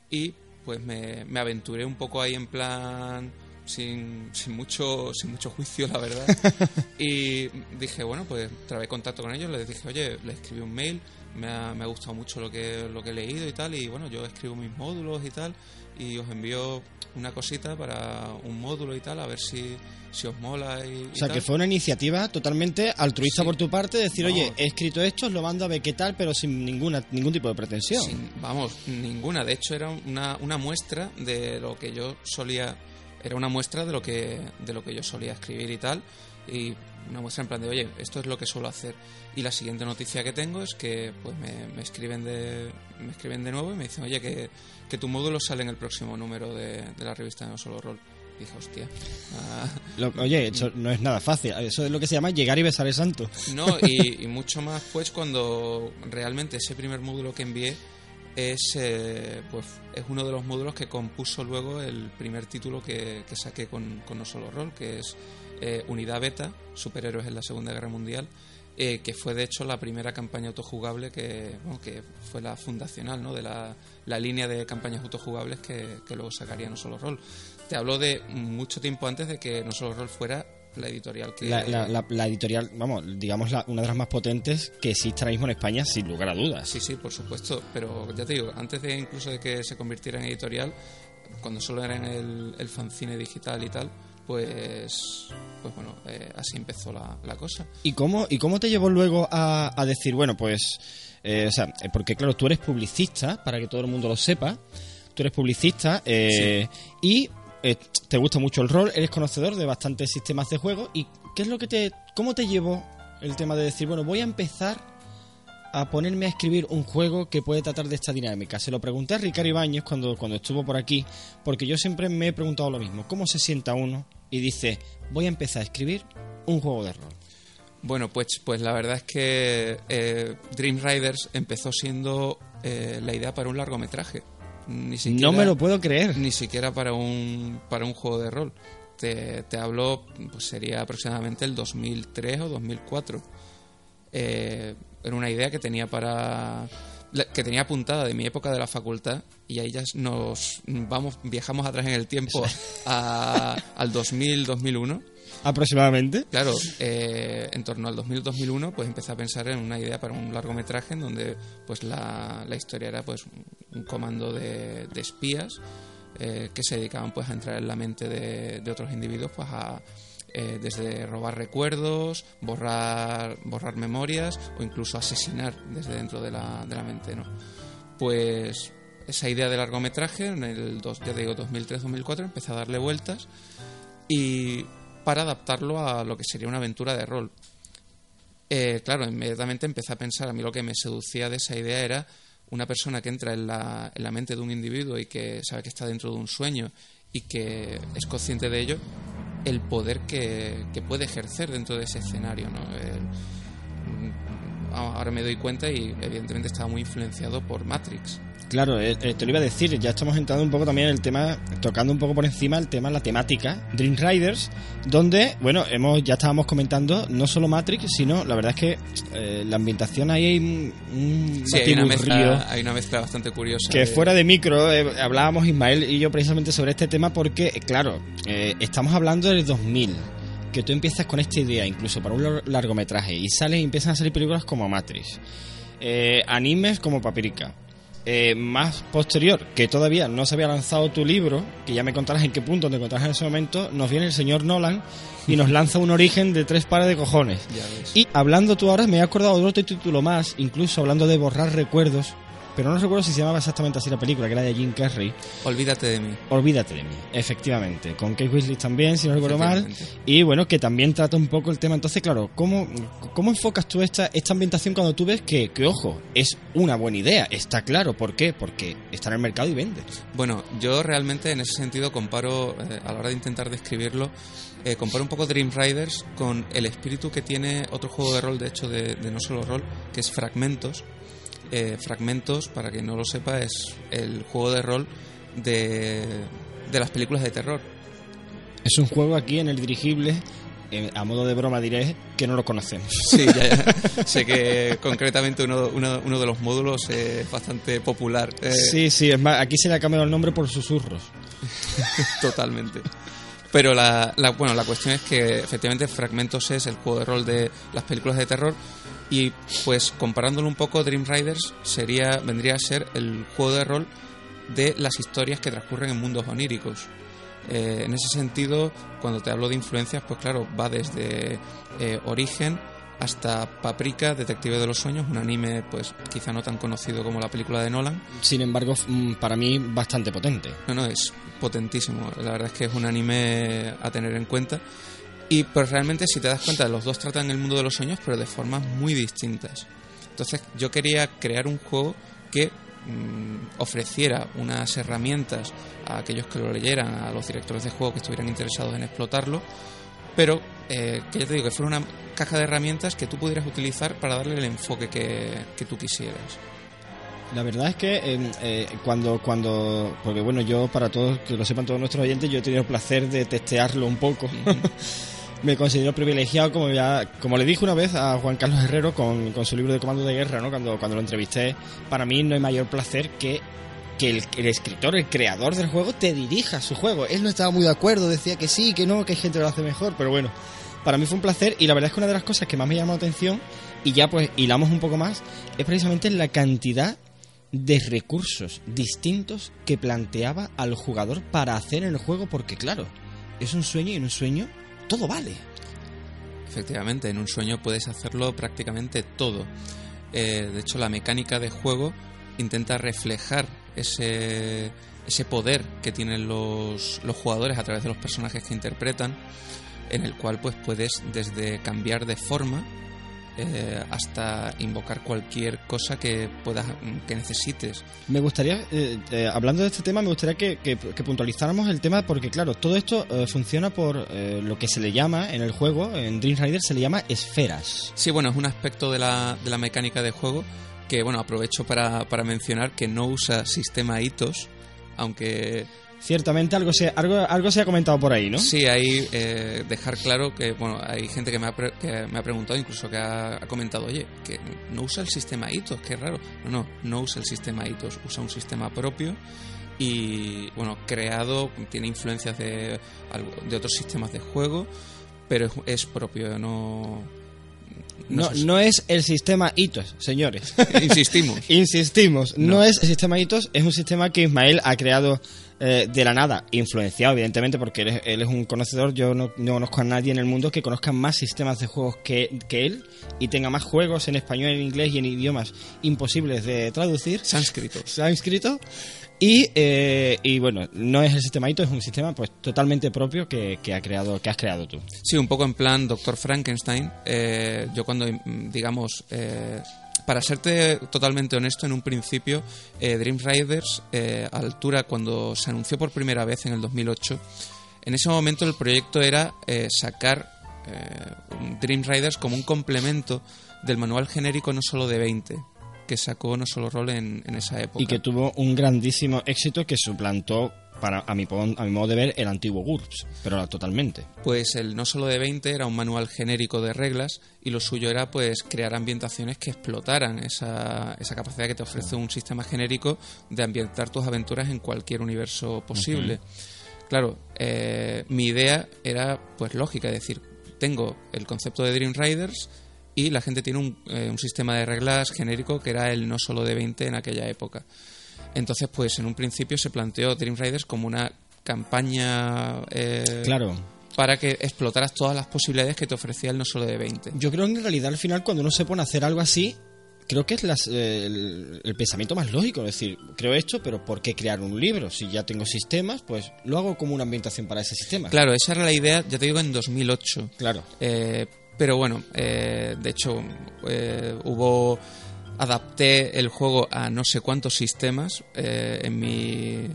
Y pues me, me aventuré un poco ahí en plan sin, sin mucho sin mucho juicio la verdad y dije bueno pues trabé contacto con ellos les dije oye les escribí un mail me ha, me ha gustado mucho lo que lo que he leído y tal y bueno yo escribo mis módulos y tal y os envío una cosita para un módulo y tal a ver si, si os mola y, O sea, y que tal. fue una iniciativa totalmente altruista Sí. por tu parte, decir, oye, he escrito esto, os lo mando a ver qué tal, pero sin ninguna ningún tipo de pretensión. Sin- vamos, ninguna. De hecho, era una, una muestra de lo que yo solía. Era una muestra de lo que de lo que yo solía escribir y tal. Y una muestra en plan de, oye, esto es lo que suelo hacer. Y la siguiente noticia que tengo es que pues me, me escriben de me escriben de nuevo y me dicen, oye, que, que tu módulo sale en el próximo número de, de la revista de No Solo Rol. dije, hostia. ah, Lo- oye, eso no es nada fácil. Eso es lo que se llama llegar y besar el santo. No, y, y mucho más pues cuando realmente ese primer módulo que envié es eh, pues es uno de los módulos que compuso luego el primer título que, que saqué con, con No Solo Roll, que es eh, Unidad Beta, Superhéroes en la Segunda Guerra Mundial, eh, que fue de hecho la primera campaña autojugable que, bueno, que fue la fundacional ¿no? de la, la línea de campañas autojugables que, que luego sacaría No Solo Roll. Te hablo de mucho tiempo antes de que No Solo Roll fuera la editorial que... La, la- la- la editorial, vamos, digamos la- una de las más potentes que existe ahora mismo en España, sin lugar a dudas. Sí, sí, por supuesto, pero ya te digo, antes de incluso de que se convirtiera en editorial, cuando solo era en el, el fanzine digital y tal, pues, pues bueno, eh, así empezó la, la cosa. ¿Y cómo, ¿Y cómo te llevó luego a, a decir, bueno, pues, eh, o sea, eh, porque claro, tú eres publicista, para que todo el mundo lo sepa, tú eres publicista eh, y te gusta mucho el rol, eres conocedor de bastantes sistemas de juego y ¿qué es lo que te, cómo te llevó el tema de decir, bueno, voy a empezar a ponerme a escribir un juego que puede tratar de esta dinámica? Se lo pregunté a Ricardo Ibáñez cuando, cuando estuvo por aquí, porque yo siempre me he preguntado lo mismo, ¿cómo se sienta uno y dice, voy a empezar a escribir un juego de rol? Bueno, pues, pues la verdad es que eh, Dream Riders empezó siendo eh, la idea para un largometraje. Ni siquiera, No me lo puedo creer. Ni siquiera para un, para un juego de rol. Te, te hablo, pues sería aproximadamente el 2003 o 2004. Eh, era una idea que tenía para que tenía apuntada de mi época de la facultad y ahí ya nos vamos viajamos atrás en el tiempo a- al 2000 2001 Aproximadamente. Claro, eh, en torno al 2000-2001, pues empecé a pensar en una idea para un largometraje en donde pues la, la historia era pues un comando de, de espías eh, que se dedicaban pues a entrar en la mente de, de otros individuos pues a eh, desde robar recuerdos, borrar, borrar memorias o incluso asesinar desde dentro de la, de la mente, ¿no? Pues esa idea de largometraje en el dos, ya digo 2003-2004 empecé a darle vueltas y para adaptarlo a lo que sería una aventura de rol. Eh, claro, inmediatamente empecé a pensar, a mí lo que me seducía de esa idea era una persona que entra en la, en la mente de un individuo y que sabe que está dentro de un sueño y que es consciente de ello, el poder que, que puede ejercer dentro de ese escenario. ¿no? Mm, ahora me doy cuenta y evidentemente estaba muy influenciado por Matrix. Claro, eh, eh, te lo iba a decir, ya estamos entrando un poco también en el tema, tocando un poco por encima el tema, la temática, Dream Riders, donde, bueno, hemos ya estábamos comentando no solo Matrix, sino la verdad es que eh, la ambientación ahí hay un, un Sí, hay una, mezcla, hay una mezcla bastante curiosa. que de- fuera de micro eh, hablábamos Ismael y yo precisamente sobre este tema porque, claro, estamos hablando del 2000, que tú empiezas con esta idea incluso para un lar- largometraje y salen y empiezan a salir películas como Matrix, eh, animes como Paprika. Eh, más posterior, que todavía no se había lanzado tu libro, que ya me contarás en qué punto te encontrás en ese momento, nos viene el señor Nolan y nos lanza un origen de tres pares de cojones. Y hablando tú ahora, me he acordado de otro título más, incluso hablando de borrar recuerdos, pero no recuerdo si se llamaba exactamente así la película, que era de Jim Carrey. Olvídate de mí. Olvídate de mí, efectivamente. Con Kate Winslet también, si no recuerdo mal. Y bueno, que también trata un poco el tema. Entonces, claro, ¿cómo, cómo enfocas tú esta, esta ambientación cuando tú ves que, que, ojo, es una buena idea? Está claro. ¿Por qué? Porque está en el mercado y vende. Bueno, yo realmente en ese sentido comparo, eh, a la hora de intentar describirlo, eh, comparo un poco Dream Riders con el espíritu que tiene otro juego de rol, de hecho, de, de no solo rol, que es Fragmentos. Eh, Fragmentos, para quien no lo sepa, es el juego de rol de, de las películas de terror. Es un juego aquí en el dirigible, a modo de broma diré, que no lo conocemos. Sí, ya, ya. sé que concretamente uno, uno, uno de los módulos es bastante popular. eh, Sí, sí, es más, aquí se le ha cambiado el nombre por susurros. Totalmente. Pero la, la- bueno, la cuestión es que efectivamente Fragmentos es el juego de rol de las películas de terror y pues comparándolo un poco Dream Riders sería vendría a ser el juego de rol de las historias que transcurren en mundos oníricos. Eh, en ese sentido, cuando te hablo de influencias, pues claro, va desde eh, Origen hasta Paprika, Detective de los Sueños, un anime pues quizá no tan conocido como la película de Nolan, Sin embargo, mm, para mí, bastante potente. no, no, es potentísimo. La verdad es que es un anime a tener en cuenta. Y pues realmente, si te das cuenta, los dos tratan el mundo de los sueños, pero de formas muy distintas. Entonces, yo quería crear un juego que mm, ofreciera unas herramientas a aquellos que lo leyeran, a los directores de juego que estuvieran interesados en explotarlo, pero eh, que ya te digo, que fuera una caja de herramientas que tú pudieras utilizar para darle el enfoque que, que tú quisieras. La verdad es que eh, cuando, cuando, porque bueno, yo para todos, que lo sepan todos nuestros oyentes, yo he tenido el placer de testearlo un poco. Me considero privilegiado, como ya, como le dije una vez a Juan Carlos Herrero con, con su libro de comando de guerra, ¿no? Cuando, cuando lo entrevisté, para mí no hay mayor placer que que el, escritor, el creador del juego, te dirija su juego. Él no estaba muy de acuerdo, decía que sí, que no, que hay gente que lo hace mejor, pero bueno, para mí fue un placer y la verdad es que una de las cosas que más me llamó la atención, y ya pues hilamos un poco más, es precisamente la cantidad de recursos distintos que planteaba al jugador para hacer el juego, porque claro, es un sueño y en un sueño todo vale. Efectivamente, en un sueño puedes hacerlo prácticamente todo. Eh, de hecho, la mecánica de juego intenta reflejar ese, ese poder que tienen los, los jugadores a través de los personajes que interpretan, en el cual pues puedes desde cambiar de forma eh, hasta invocar cualquier cosa que puedas que necesites. Me gustaría, eh, eh, hablando de este tema, me gustaría que, que, que puntualizáramos el tema porque, claro, todo esto funciona por lo que se le llama en el juego, en Dream Rider se le llama esferas. Sí, bueno, es un aspecto de la, de la mecánica de juego que, bueno, aprovecho para, para mencionar que no usa sistema hitos, aunque Ciertamente algo se, algo, algo se ha comentado por ahí, ¿no? Sí, ahí eh, dejar claro que, bueno, hay gente que me ha, que me ha preguntado, incluso que ha, comentado, oye, que no usa el sistema hitos, qué raro. No, no, no usa el sistema hitos, usa un sistema propio y, bueno, creado, tiene influencias de, de otros sistemas de juego, pero es, es propio, no... No, no, no, es el sistema hitos, señores. Insistimos. Insistimos. No. no. es el sistema hitos, es un sistema que Ismael ha creado eh, de la nada, influenciado evidentemente porque él es, él es un conocedor, yo no, no, conozco a nadie en el mundo que conozca más sistemas de juegos que, que, él y tenga más juegos en español, en inglés y en idiomas imposibles de traducir. Sánscrito. Sánscrito. Y, eh, y bueno, no es el sistema ITO, es un sistema pues totalmente propio que, que, ha creado, que has creado tú. Sí, un poco en plan Doctor Frankenstein. Eh, yo cuando, digamos, eh, para serte totalmente honesto, en un principio, eh, Dream Riders, eh, a altura cuando se anunció por primera vez en el 2008, en ese momento el proyecto era eh, sacar Dream Riders como un complemento del manual genérico no solo de 20, que sacó No Solo Roll en, en esa época. Y que tuvo un grandísimo éxito que suplantó para a mi, a mi modo de ver el antiguo GURPS, pero totalmente. Pues el no solo de 20 era un manual genérico de reglas y lo suyo era pues crear ambientaciones que explotaran esa, esa capacidad que te ofrece un sistema genérico de ambientar tus aventuras en cualquier universo posible. Claro, eh, mi idea era pues lógica, es decir, tengo el concepto de Dream Riders y la gente tiene un, eh, un sistema de reglas genérico que era el no solo de 20 en aquella época. Entonces, pues en un principio se planteó Dream Riders como una campaña. Eh, claro. Para que explotaras todas las posibilidades que te ofrecía el no solo de 20. Yo creo que en realidad al final, cuando uno se pone a hacer algo así, creo que es las, eh, el, el, pensamiento más lógico. Es decir, creo esto, pero ¿por qué crear un libro? Si ya tengo sistemas, pues lo hago como una ambientación para ese sistema. Claro, esa era la idea, ya te digo, en 2008. Claro. Eh, pero bueno, eh, de hecho, eh, hubo adapté el juego a no sé cuántos sistemas eh, en mi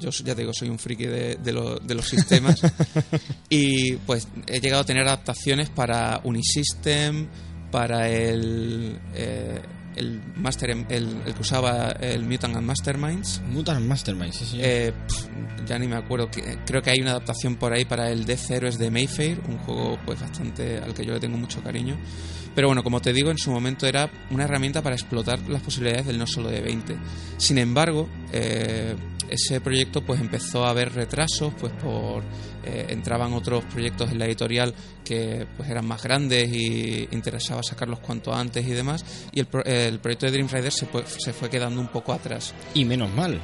yo ya te digo soy un friki de, de, lo, de los sistemas. Y pues he llegado a tener adaptaciones para Unisystem para el eh, el Master el, el, que usaba el Mutant and Masterminds Mutant and Masterminds sí, sí. Eh, pff, ya ni me acuerdo creo que hay una adaptación por ahí para el Death Heroes de Mayfair un juego pues bastante al que yo le tengo mucho cariño pero bueno, como te digo, en su momento era una herramienta para explotar las posibilidades del no solo de 20. Sin embargo, eh, ese proyecto pues empezó a haber retrasos, pues por eh, entraban otros proyectos en la editorial que pues eran más grandes y interesaba sacarlos cuanto antes y demás, y el, el proyecto de Dream Rider se, se fue quedando un poco atrás. Y menos mal.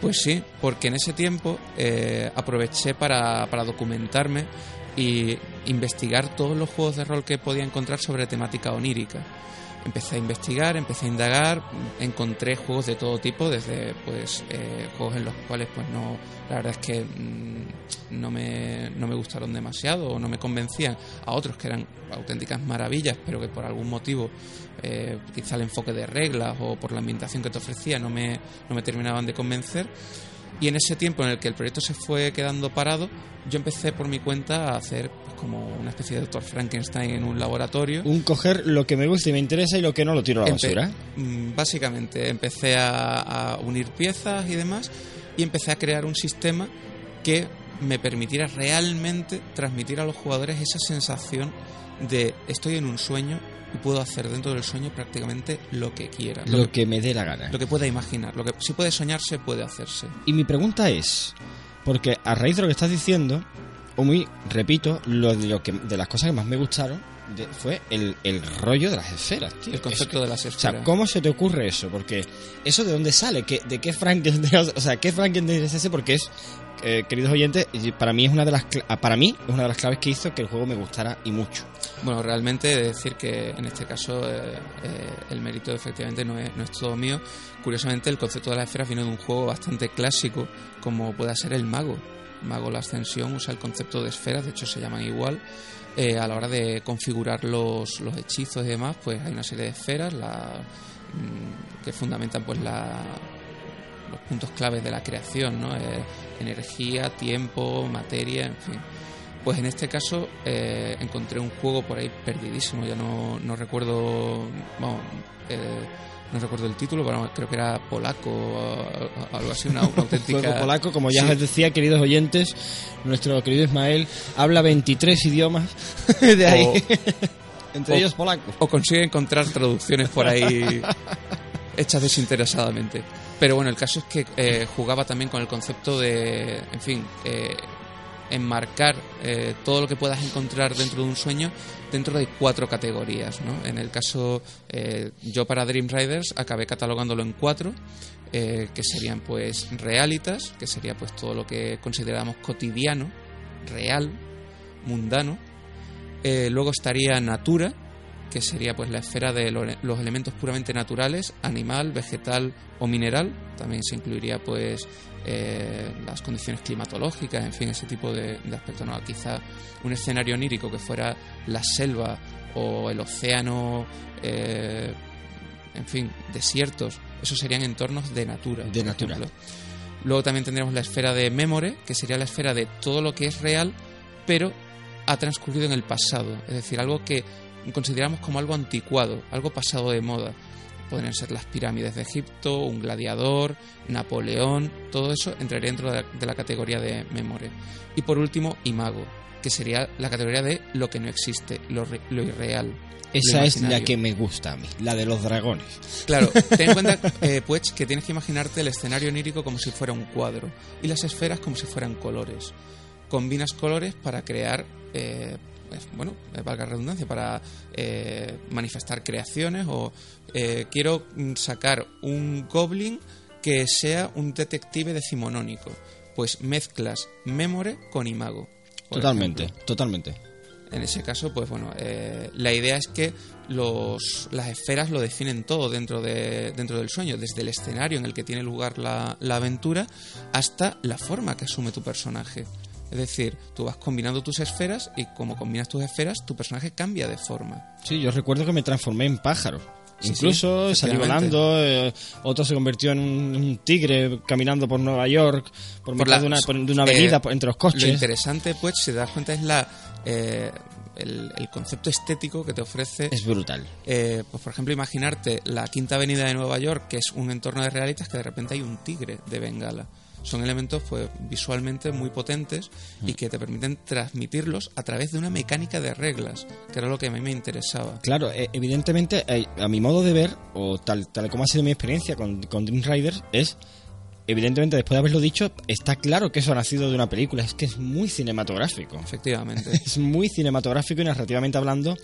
Pues sí, porque en ese tiempo eh, aproveché para, para documentarme y investigar todos los juegos de rol que podía encontrar sobre temática onírica. empecé a investigar, empecé a indagar, encontré juegos de todo tipo, desde pues eh, juegos en los cuales pues no, la verdad es que mm, no, me, no me gustaron demasiado o no me convencían, a otros que eran auténticas maravillas, pero que por algún motivo, eh, quizá el enfoque de reglas o por la ambientación que te ofrecía no me, no me terminaban de convencer. Y en ese tiempo en el que el proyecto se fue quedando parado, yo empecé por mi cuenta a hacer pues, como una especie de doctor Frankenstein en un laboratorio. Un coger lo que me gusta y me interesa y lo que no lo tiro a la Empe- basura. mm, Básicamente, empecé a, a unir piezas y demás y empecé a crear un sistema que me permitiera realmente transmitir a los jugadores esa sensación de estoy en un sueño y puedo hacer dentro del sueño prácticamente lo que quiera, lo, Lo que, que me dé la gana. lo que pueda imaginar, lo que si puede soñarse puede hacerse. Y mi pregunta es, porque a raíz de lo que estás diciendo, o muy, repito, lo de, lo que, de las cosas que más me gustaron de- fue el, el rollo de las esferas, tío. El concepto de las O esferas. sea, ¿cómo se te ocurre eso? Porque eso de dónde sale, ¿Qué, de qué Frankenstein, o sea, qué Frankenstein es ese? Porque es, eh, queridos oyentes, para mí es una de las ah, para mí es una de las claves que hizo que el juego me gustara y mucho. Bueno, realmente he de decir que en este caso eh, eh, el mérito efectivamente no es, no es todo mío. Curiosamente el concepto de las esferas viene de un juego bastante clásico como pueda ser el Mago. Mago la Ascensión usa el concepto de esferas, de hecho se llaman igual. Eh, a la hora de configurar los, los hechizos y demás, pues hay una serie de esferas la, mm, que fundamentan pues la, los puntos claves de la creación, ¿no? Energía, tiempo, materia, en fin. Pues en este caso eh, encontré un juego por ahí perdidísimo, ya no, no recuerdo, eh, no recuerdo el título, pero creo que era polaco o algo así, una, una auténtica... Juego polaco, como ya Sí. les decía, queridos oyentes, nuestro querido Ismael habla 23 idiomas de ahí, O- entre o- ellos polaco. o consigue encontrar traducciones por ahí hechas desinteresadamente. Pero bueno, el caso es que eh, jugaba también con el concepto de, en fin, eh, enmarcar eh, todo lo que puedas encontrar dentro de un sueño dentro de cuatro categorías. ¿no? En el caso, yo para Dream Riders acabé catalogándolo en cuatro. que serían pues realitas, que sería pues todo lo que consideramos cotidiano, real, mundano, luego estaría Natura, que sería pues la esfera de lo- los elementos puramente naturales, animal, vegetal o mineral. También se incluiría pues eh, las condiciones climatológicas, en fin, ese tipo de, de aspectos. ¿no? Quizá un escenario onírico que fuera la selva o el océano, eh, en fin, desiertos. Esos serían entornos de natura. De natura. ejemplo. Luego también tendríamos la esfera de Memore, que sería la esfera de todo lo que es real, pero ha transcurrido en el pasado. Es decir, algo que consideramos como algo anticuado, algo pasado de moda. Podrían ser las pirámides de Egipto, un gladiador, Napoleón, todo eso entraría dentro de la, categoría de Memore. Y por último, Imago, que sería la categoría de lo que no existe, lo, re- lo irreal. Esa lo es la que me gusta a mí, la de los dragones. Claro, ten en cuenta, eh, pues, que tienes que imaginarte el escenario onírico como si fuera un cuadro y las esferas como si fueran colores. Combinas colores para crear, eh, bueno, eh, valga la redundancia, para eh, manifestar creaciones o eh, quiero mm, sacar un goblin que sea un detective decimonónico. Pues mezclas Memore con Imago. Totalmente, ejemplo. totalmente. En ese caso, pues bueno, eh, la idea es que los, las esferas lo definen todo dentro, de, dentro del sueño, desde el escenario en el que tiene lugar la, la aventura hasta la forma que asume tu personaje. Es decir, tú vas combinando tus esferas y como combinas tus esferas, tu personaje cambia de forma. Sí, yo recuerdo que me transformé en pájaro. Sí, Incluso sí, salí volando, eh, otro se convirtió en un, un tigre caminando por Nueva York, por, Por la- de, una, por- de una eh, avenida por- entre los Lo coches. interesante, pues, si te das cuenta, es la, eh, el, el concepto estético que te ofrece Es brutal. Eh, pues por ejemplo, imaginarte la quinta avenida de Nueva York, que es un entorno de realistas, que de repente hay un tigre de Bengala. Son elementos pues visualmente muy potentes y que te permiten transmitirlos a través de una mecánica de reglas, que era lo que a mí me interesaba. Claro, eh, evidentemente, eh, a mi modo de ver, o tal, tal como ha sido mi experiencia con, con Dream Riders, es, evidentemente, después de haberlo dicho, está claro que eso ha nacido de una película. Es que es muy cinematográfico. Efectivamente. Es muy cinematográfico y narrativamente hablando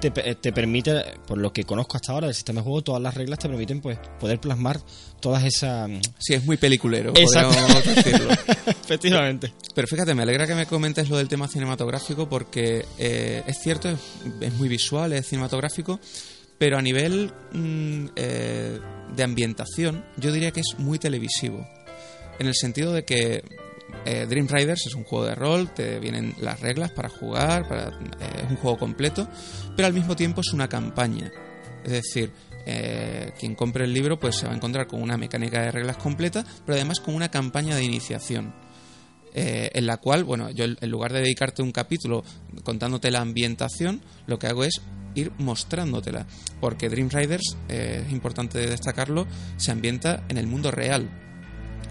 te, pe- te permite, por lo que conozco hasta ahora del sistema de juego, todas las reglas te permiten pues poder plasmar todas esas... Sí, es muy peliculero, podríamos decirlo. Efectivamente. Pero fíjate, me alegra que me comentes lo del tema cinematográfico porque eh, es cierto, es, es muy visual, es cinematográfico, Pero a nivel mm, eh, de ambientación, yo diría que es muy televisivo. En el sentido de que eh, Dream Riders es un juego de rol, te vienen las reglas para jugar, para, eh, es un juego completo, pero al mismo tiempo es una campaña. Es decir, eh, quien compre el libro pues se va a encontrar con una mecánica de reglas completa, pero además con una campaña de iniciación. eh, en la cual, bueno, yo en lugar de dedicarte un capítulo contándote la ambientación, lo que hago es ir mostrándotela. Porque Dream Riders, eh, es importante destacarlo, se ambienta en el mundo real,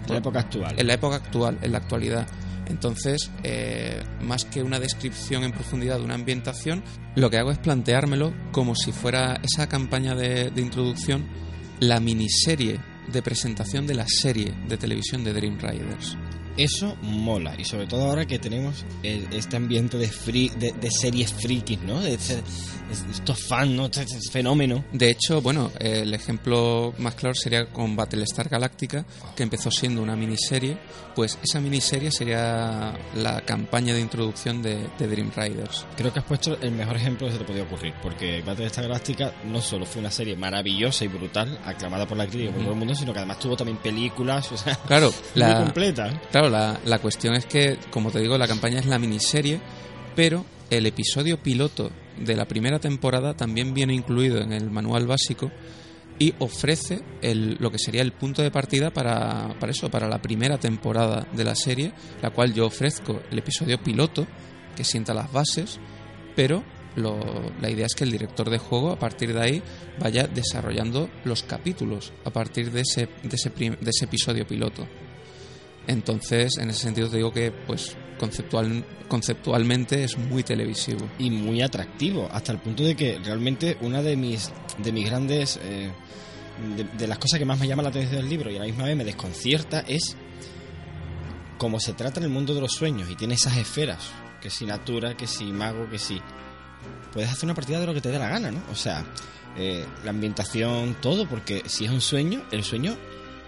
En la época actual. en la época actual, en la actualidad. Entonces, eh, más que una descripción en profundidad de una ambientación, lo que hago es planteármelo como si fuera esa campaña de, de introducción, la miniserie de presentación de la serie de televisión de Dream Riders. Eso mola. Y sobre todo ahora que tenemos el- este ambiente de, free, de, de series frikis, ¿no? De, de estos fans, ¿no? Este, este fenómeno. De hecho, bueno, el ejemplo más claro sería con Battlestar Galactica, que empezó siendo una miniserie, pues esa miniserie sería la campaña de introducción de, Dream Riders. Creo que has puesto el mejor ejemplo que se te podía ocurrir. Porque Battlestar Galáctica no solo fue una serie maravillosa y brutal, aclamada por la crítica y por todo el mundo, sino que además tuvo también películas, o sea, Claro, muy la, completa. Claro, la, cuestión es que, como te digo, la campaña es la miniserie, pero el episodio piloto de la primera temporada también viene incluido en el manual básico y ofrece el, lo que sería el punto de partida para, eso, para la primera temporada de la serie, la cual yo ofrezco el episodio piloto, que sienta las bases, pero lo- la idea es que el director de juego a partir de ahí vaya desarrollando los capítulos a partir de ese, de ese, de ese episodio piloto. Entonces, en ese sentido te digo que pues conceptual, conceptualmente es muy televisivo. y muy atractivo hasta el punto de que realmente una de mis de mis grandes eh, de, las cosas que más me llama la atención del libro y a la misma vez me desconcierta es cómo se trata en el mundo de los sueños y tiene esas esferas que si natura que si mago que si puedes hacer una partida de lo que te dé la gana no o sea eh, la ambientación todo porque si es un sueño el sueño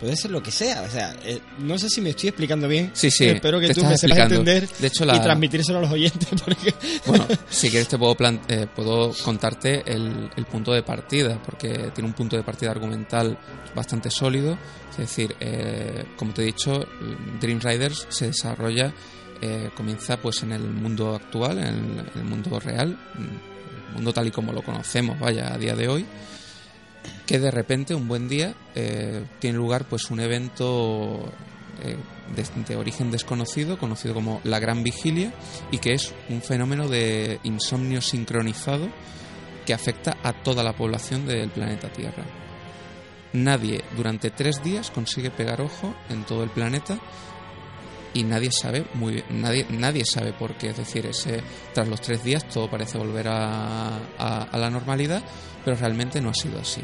puede ser lo que sea o sea eh, no sé si me estoy explicando bien Sí, sí, espero que tú me sepas entender De hecho, y transmitírselo a los oyentes porque Bueno, si quieres te puedo, plan- eh, puedo contarte el, el punto de partida, porque tiene un punto de partida argumental bastante sólido. Es decir, eh, como te he dicho, Dream Riders se desarrolla, eh, comienza pues en el mundo actual, en el, en el mundo real, el mundo tal y como lo conocemos, vaya, a día de hoy que de repente un buen día eh, tiene lugar pues un evento eh, de, origen desconocido conocido como la Gran Vigilia y que es un fenómeno de insomnio sincronizado que afecta a toda la población del planeta Tierra. Nadie durante tres días consigue pegar ojo en todo el planeta y nadie sabe muy bien- nadie nadie sabe por qué es decir ese tras los tres días todo parece volver a- a la normalidad pero realmente no ha sido así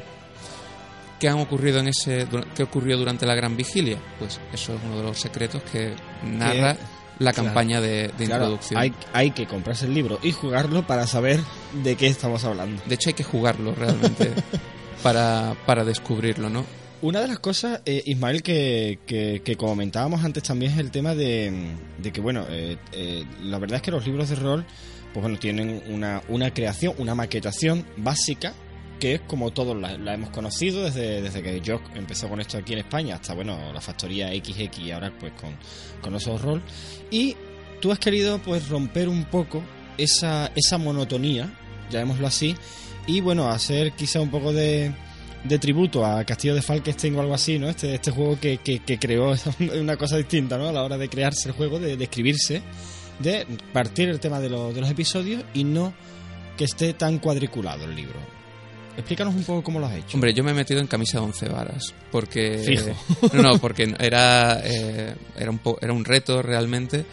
¿Qué han ocurrido en ese qué ocurrió durante la gran vigilia? Pues eso es uno de los secretos que narra la Claro. campaña de, de Claro, introducción. hay, hay que comprarse el libro y jugarlo para saber de qué estamos hablando. De hecho hay que jugarlo realmente para, para descubrirlo, ¿no? Una de las cosas, eh, Ismael, que, que, que comentábamos antes también es el tema de, de que, bueno, eh, eh, la verdad es que los libros de rol, pues bueno, tienen una, una creación, una maquetación básica que es como todos la, la hemos conocido desde, desde que yo empecé con esto aquí en España hasta, bueno, la factoría XX y ahora pues con, con esos rol. Y tú has querido pues romper un poco esa, esa monotonía, llamémoslo así, y bueno, hacer quizá un poco de, de tributo a Castillo de Falkenstein o algo así, ¿no? Este, este juego que, que, que creó una cosa distinta, ¿no? A la hora de crearse el juego, de, de escribirse, de partir el tema de, los de los episodios y no que esté tan cuadriculado el libro. Explícanos un poco cómo lo has hecho. Hombre, yo me he metido en camisa de once varas porque Fijo. no, no, porque era eh, era un po- era un reto realmente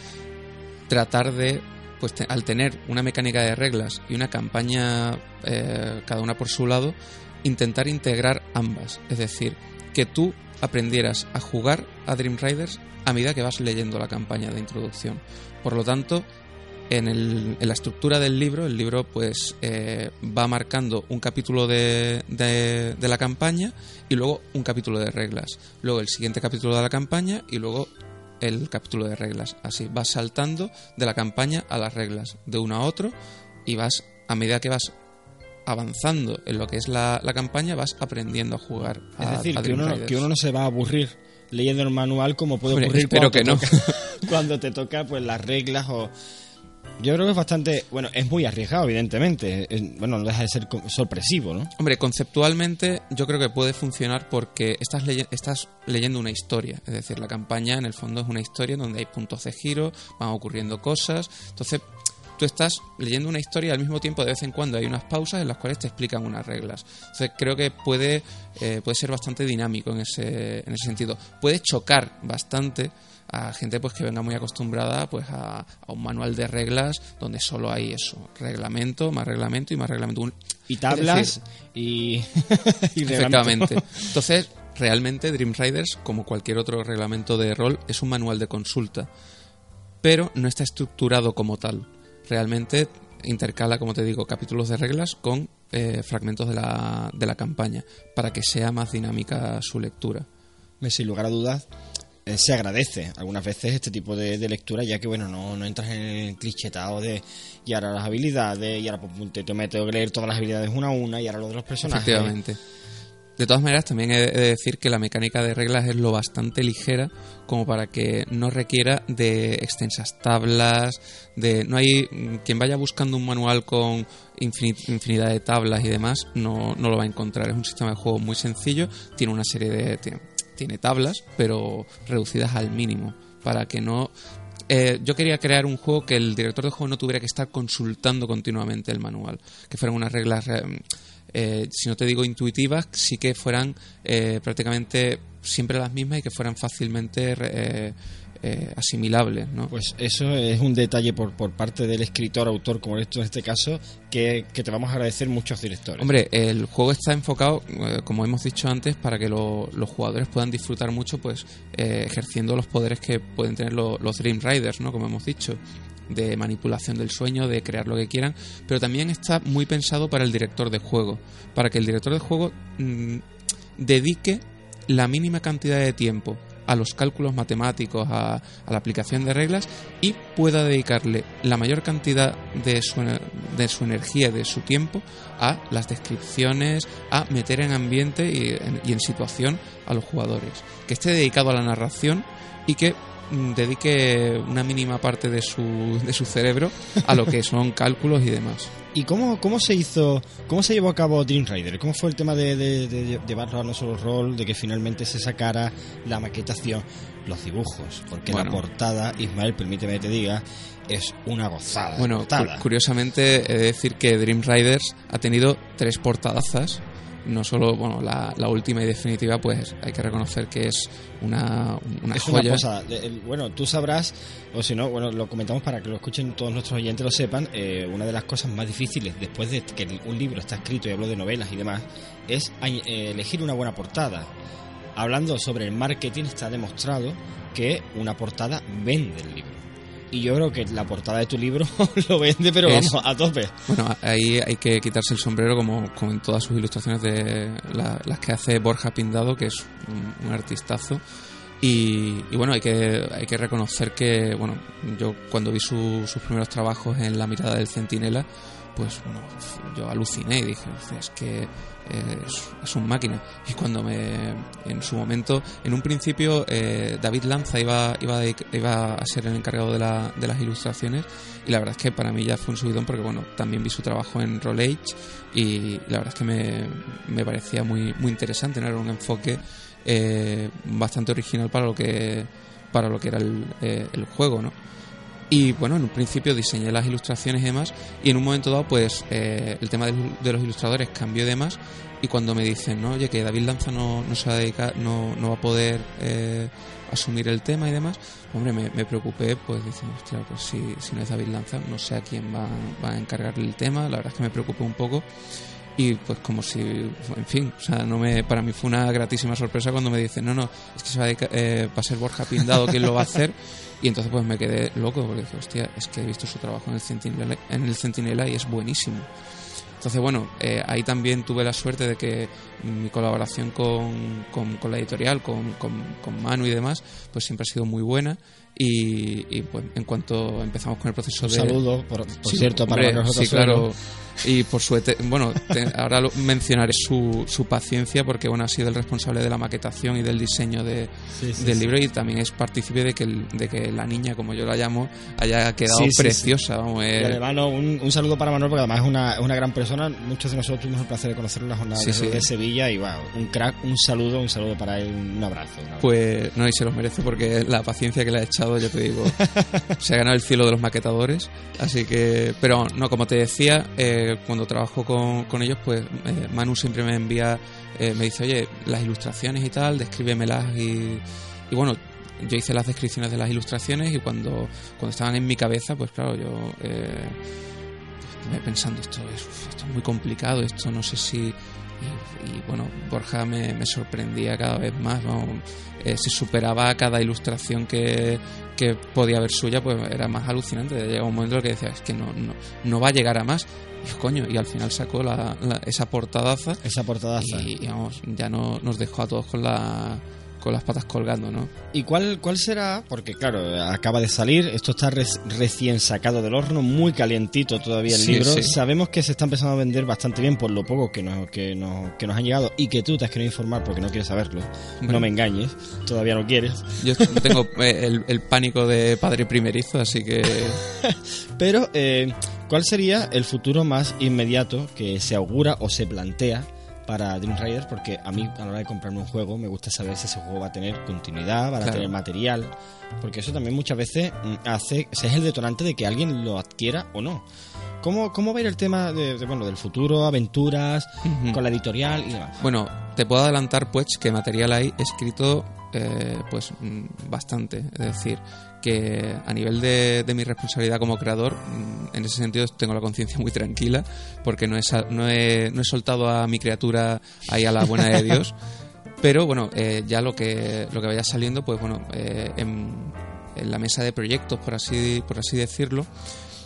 tratar de pues te- al tener una mecánica de reglas y una campaña eh, cada una por su lado intentar integrar ambas, es decir, que tú aprendieras a jugar a Dream Riders a medida que vas leyendo la campaña de introducción. Por lo tanto, en, el- en la estructura del libro, el libro pues eh, va marcando un capítulo de, de- de la campaña y luego un capítulo de reglas. Luego el siguiente capítulo de la campaña y luego el capítulo de reglas. Así vas saltando de la campaña a las reglas, de uno a otro, y vas, a medida que vas avanzando en lo que es la, la campaña, vas aprendiendo a jugar. A, Es decir, a que uno, que uno no se va a aburrir leyendo el manual como puede Hombre, ocurrir espero cuando, que no. te toca, cuando te toca pues las reglas o... Yo creo que es bastante... Bueno, es muy arriesgado, evidentemente. Bueno, no deja de ser sorpresivo, ¿no? Hombre, conceptualmente yo creo que puede funcionar porque estás, estás leyendo una historia. Es decir, la campaña en el fondo es una historia donde hay puntos de giro, van ocurriendo cosas. Entonces, tú estás leyendo una historia y al mismo tiempo de vez en cuando hay unas pausas en las cuales te explican unas reglas. Entonces, creo que puede, eh, puede ser bastante dinámico en ese, en ese sentido. Puede chocar bastante a gente pues que venga muy acostumbrada pues a, a un manual de reglas donde solo hay eso, reglamento, más reglamento y más reglamento. Y tablas decir, y... y. Efectivamente. Entonces, realmente Dream Riders, como cualquier otro reglamento de rol, es un manual de consulta, pero no está estructurado como tal. Realmente intercala, como te digo, capítulos de reglas con eh, fragmentos de la, de la campaña, para que sea más dinámica su lectura. Sin lugar a dudas, eh, se agradece algunas veces este tipo de, lectura, ya que bueno, no, no entras en el clichetado de y ahora las habilidades, y ahora pues, te, te meto a leer todas las habilidades una a una, y ahora lo de los personajes. Efectivamente. De todas maneras, también he de decir que la mecánica de reglas es lo bastante ligera como para que no requiera de extensas tablas, de no hay quien vaya buscando un manual con infini- infinidad de tablas y demás, no, no lo va a encontrar. Es un sistema de juego muy sencillo, tiene una serie de tiene tablas, pero reducidas al mínimo para que no eh, yo quería crear un juego que el director de juego no tuviera que estar consultando continuamente el manual, que fueran unas reglas, eh, eh, si no te digo intuitivas, sí que fueran eh, prácticamente siempre las mismas y que fueran fácilmente eh, asimilables, ¿no? Pues eso es un detalle por, por parte del escritor, autor, como en este caso, que, que te vamos a agradecer muchos directores. Hombre, el juego está enfocado, eh, como hemos dicho antes, para que lo- los jugadores puedan disfrutar mucho, pues eh, ejerciendo los poderes que pueden tener lo- los Dream Riders, ¿no? Como hemos dicho, de manipulación del sueño, de crear lo que quieran, pero también está muy pensado para el director de juego, para que el director de juego mm, dedique la mínima cantidad de tiempo a los cálculos matemáticos, a, la aplicación de reglas y pueda dedicarle la mayor cantidad de su, energía, de su tiempo a las descripciones, a meter en ambiente y en, situación a los jugadores. Que esté dedicado a la narración y que dedique una mínima parte de su, de su cerebro a lo que son cálculos y demás. ¿Y cómo, cómo se hizo, cómo se llevó a cabo Dream Rider? ¿Cómo fue el tema de, de- de llevarlo a solo rol, de que finalmente se sacara la maquetación, los dibujos? Porque Bueno. la portada, Ismael, permíteme que te diga, es una gozada. Bueno, portada. cu- curiosamente he de decir que Dream Riders ha tenido tres portadazas. No solo, bueno, la, la última y definitiva, pues hay que reconocer que es una, una es una joya. De- el- Bueno, tú sabrás, o si no, bueno, lo comentamos para que lo escuchen todos nuestros oyentes, lo sepan. eh, una de las cosas más difíciles después de que un libro está escrito y hablo de novelas y demás, es eh, elegir una buena portada. Hablando sobre el marketing, está demostrado que una portada vende el libro. Y yo creo que la portada de tu libro lo vende, pero Es- vamos, a tope. Bueno, ahí hay que quitarse el sombrero como, como en todas sus ilustraciones de la- las que hace Borja Pindado, que es un, un artistazo. Y, y bueno, hay que, hay que reconocer que, bueno, yo cuando vi su- sus primeros trabajos en La mirada del centinela, pues bueno, yo aluciné y dije, "Hostia, es que es, es un máquina. Y cuando me, en su momento, en un principio, eh, David Lanza iba, iba, dedic- iba a ser el encargado de, la- de las ilustraciones y la verdad es que para mí ya fue un subidón porque bueno, también vi su trabajo en Roll Age y la verdad es que me, me parecía muy, muy interesante, ¿no? era un enfoque eh, bastante original para lo que para lo que era el, eh, el juego, ¿no? Y bueno, en un principio diseñé las ilustraciones y demás, y en un momento dado, pues eh, el tema de, de los ilustradores cambió y demás, y cuando me dicen, no, oye, que David Lanza no, no se va a dedicar, no, no va a poder eh, asumir el tema y demás, hombre, me, me preocupé, pues diciendo, hostia, pues si, si no es David Lanza, no sé a quién va, va a encargarle el tema, la verdad es que me preocupé un poco. Y pues como si, en fin, o sea, no me, para mí fue una gratísima sorpresa cuando me dicen, no, no, es que se va a, eh, va a ser Borja Pindado quien lo va a hacer. Y entonces pues me quedé loco porque dije, hostia, es que he visto su trabajo en el Centinela, en el Centinela y es buenísimo. Entonces, bueno, eh, ahí también tuve la suerte de que mi colaboración con, con- con la editorial, con- con Manu y demás, pues siempre ha sido muy buena. Y, y, pues en cuanto empezamos con el proceso Un de... saludo, por, por Sí, cierto, para hombre, Marcos sí, Otasuelo. claro. y por su bueno te- ahora lo- mencionaré su, su paciencia porque bueno ha sido el responsable de la maquetación y del diseño de, Sí, sí, del sí. libro y también es partícipe de que el- de que la niña como yo la llamo haya quedado Sí, sí, sí. preciosa vamos Y eh, además, no, un, un saludo para Manuel, porque además es una, es una gran persona. Muchos de nosotros tuvimos el placer de conocerlo en la jornada Sí, de, sí. de Sevilla. Y wow, un crack, un saludo, un saludo para él, un abrazo. un abrazo. Pues no, y se lo merece porque la paciencia que le ha echado, ya te digo, se ha ganado el cielo de los maquetadores. Así que, pero no, como te decía, eh, cuando trabajo con, con ellos, pues eh, Manu siempre me envía, eh, me dice, oye, las ilustraciones y tal, descríbemelas y, y bueno. Yo hice las descripciones de las ilustraciones y cuando, cuando estaban en mi cabeza, pues claro, yo eh, pensando, esto es, esto es muy complicado, esto no sé si... Y, y, bueno, Borja me, me sorprendía cada vez más. Eh, se superaba cada ilustración que, que podía haber suya, pues era más alucinante. Llega un momento en el que decía, es que no, no, no va a llegar a más. Y coño, y al final sacó la, la- esa portadaza Esa portada. y, vamos, ya no, nos dejó a todos con, la, con las patas colgando, ¿no? ¿Y cuál, cuál será? Porque claro, acaba de salir, esto está res- recién sacado del horno, muy calientito todavía el Sí, libro. sí. Sabemos que se está empezando a vender bastante bien por lo poco que nos, que, nos, que nos han llegado y que tú te has querido informar porque no quieres saberlo. Bueno. No me engañes, todavía no quieres. Yo tengo eh, el, el pánico de padre primerizo, así que Pero, eh, ¿cuál sería el futuro más inmediato que se augura o se plantea para Dream Riders? Porque a mí, a la hora de comprarme un juego, me gusta saber si ese juego va a tener continuidad, va a tener material. Porque eso también muchas veces mm, hace, es el detonante de que alguien lo adquiera o no. ¿Cómo, cómo va a ir el tema de, de, bueno, del futuro, aventuras, con la editorial y demás? Bueno, te puedo adelantar pues que material hay escrito eh, pues mm, bastante. Es decir, que a nivel de, de mi responsabilidad como creador, mm, en ese sentido tengo la conciencia muy tranquila porque no he, no, he, no he soltado a mi criatura ahí a la buena de Dios. Pero bueno, eh, ya lo que, lo que vaya saliendo, pues bueno, eh, en, en la mesa de proyectos, por así, por así decirlo,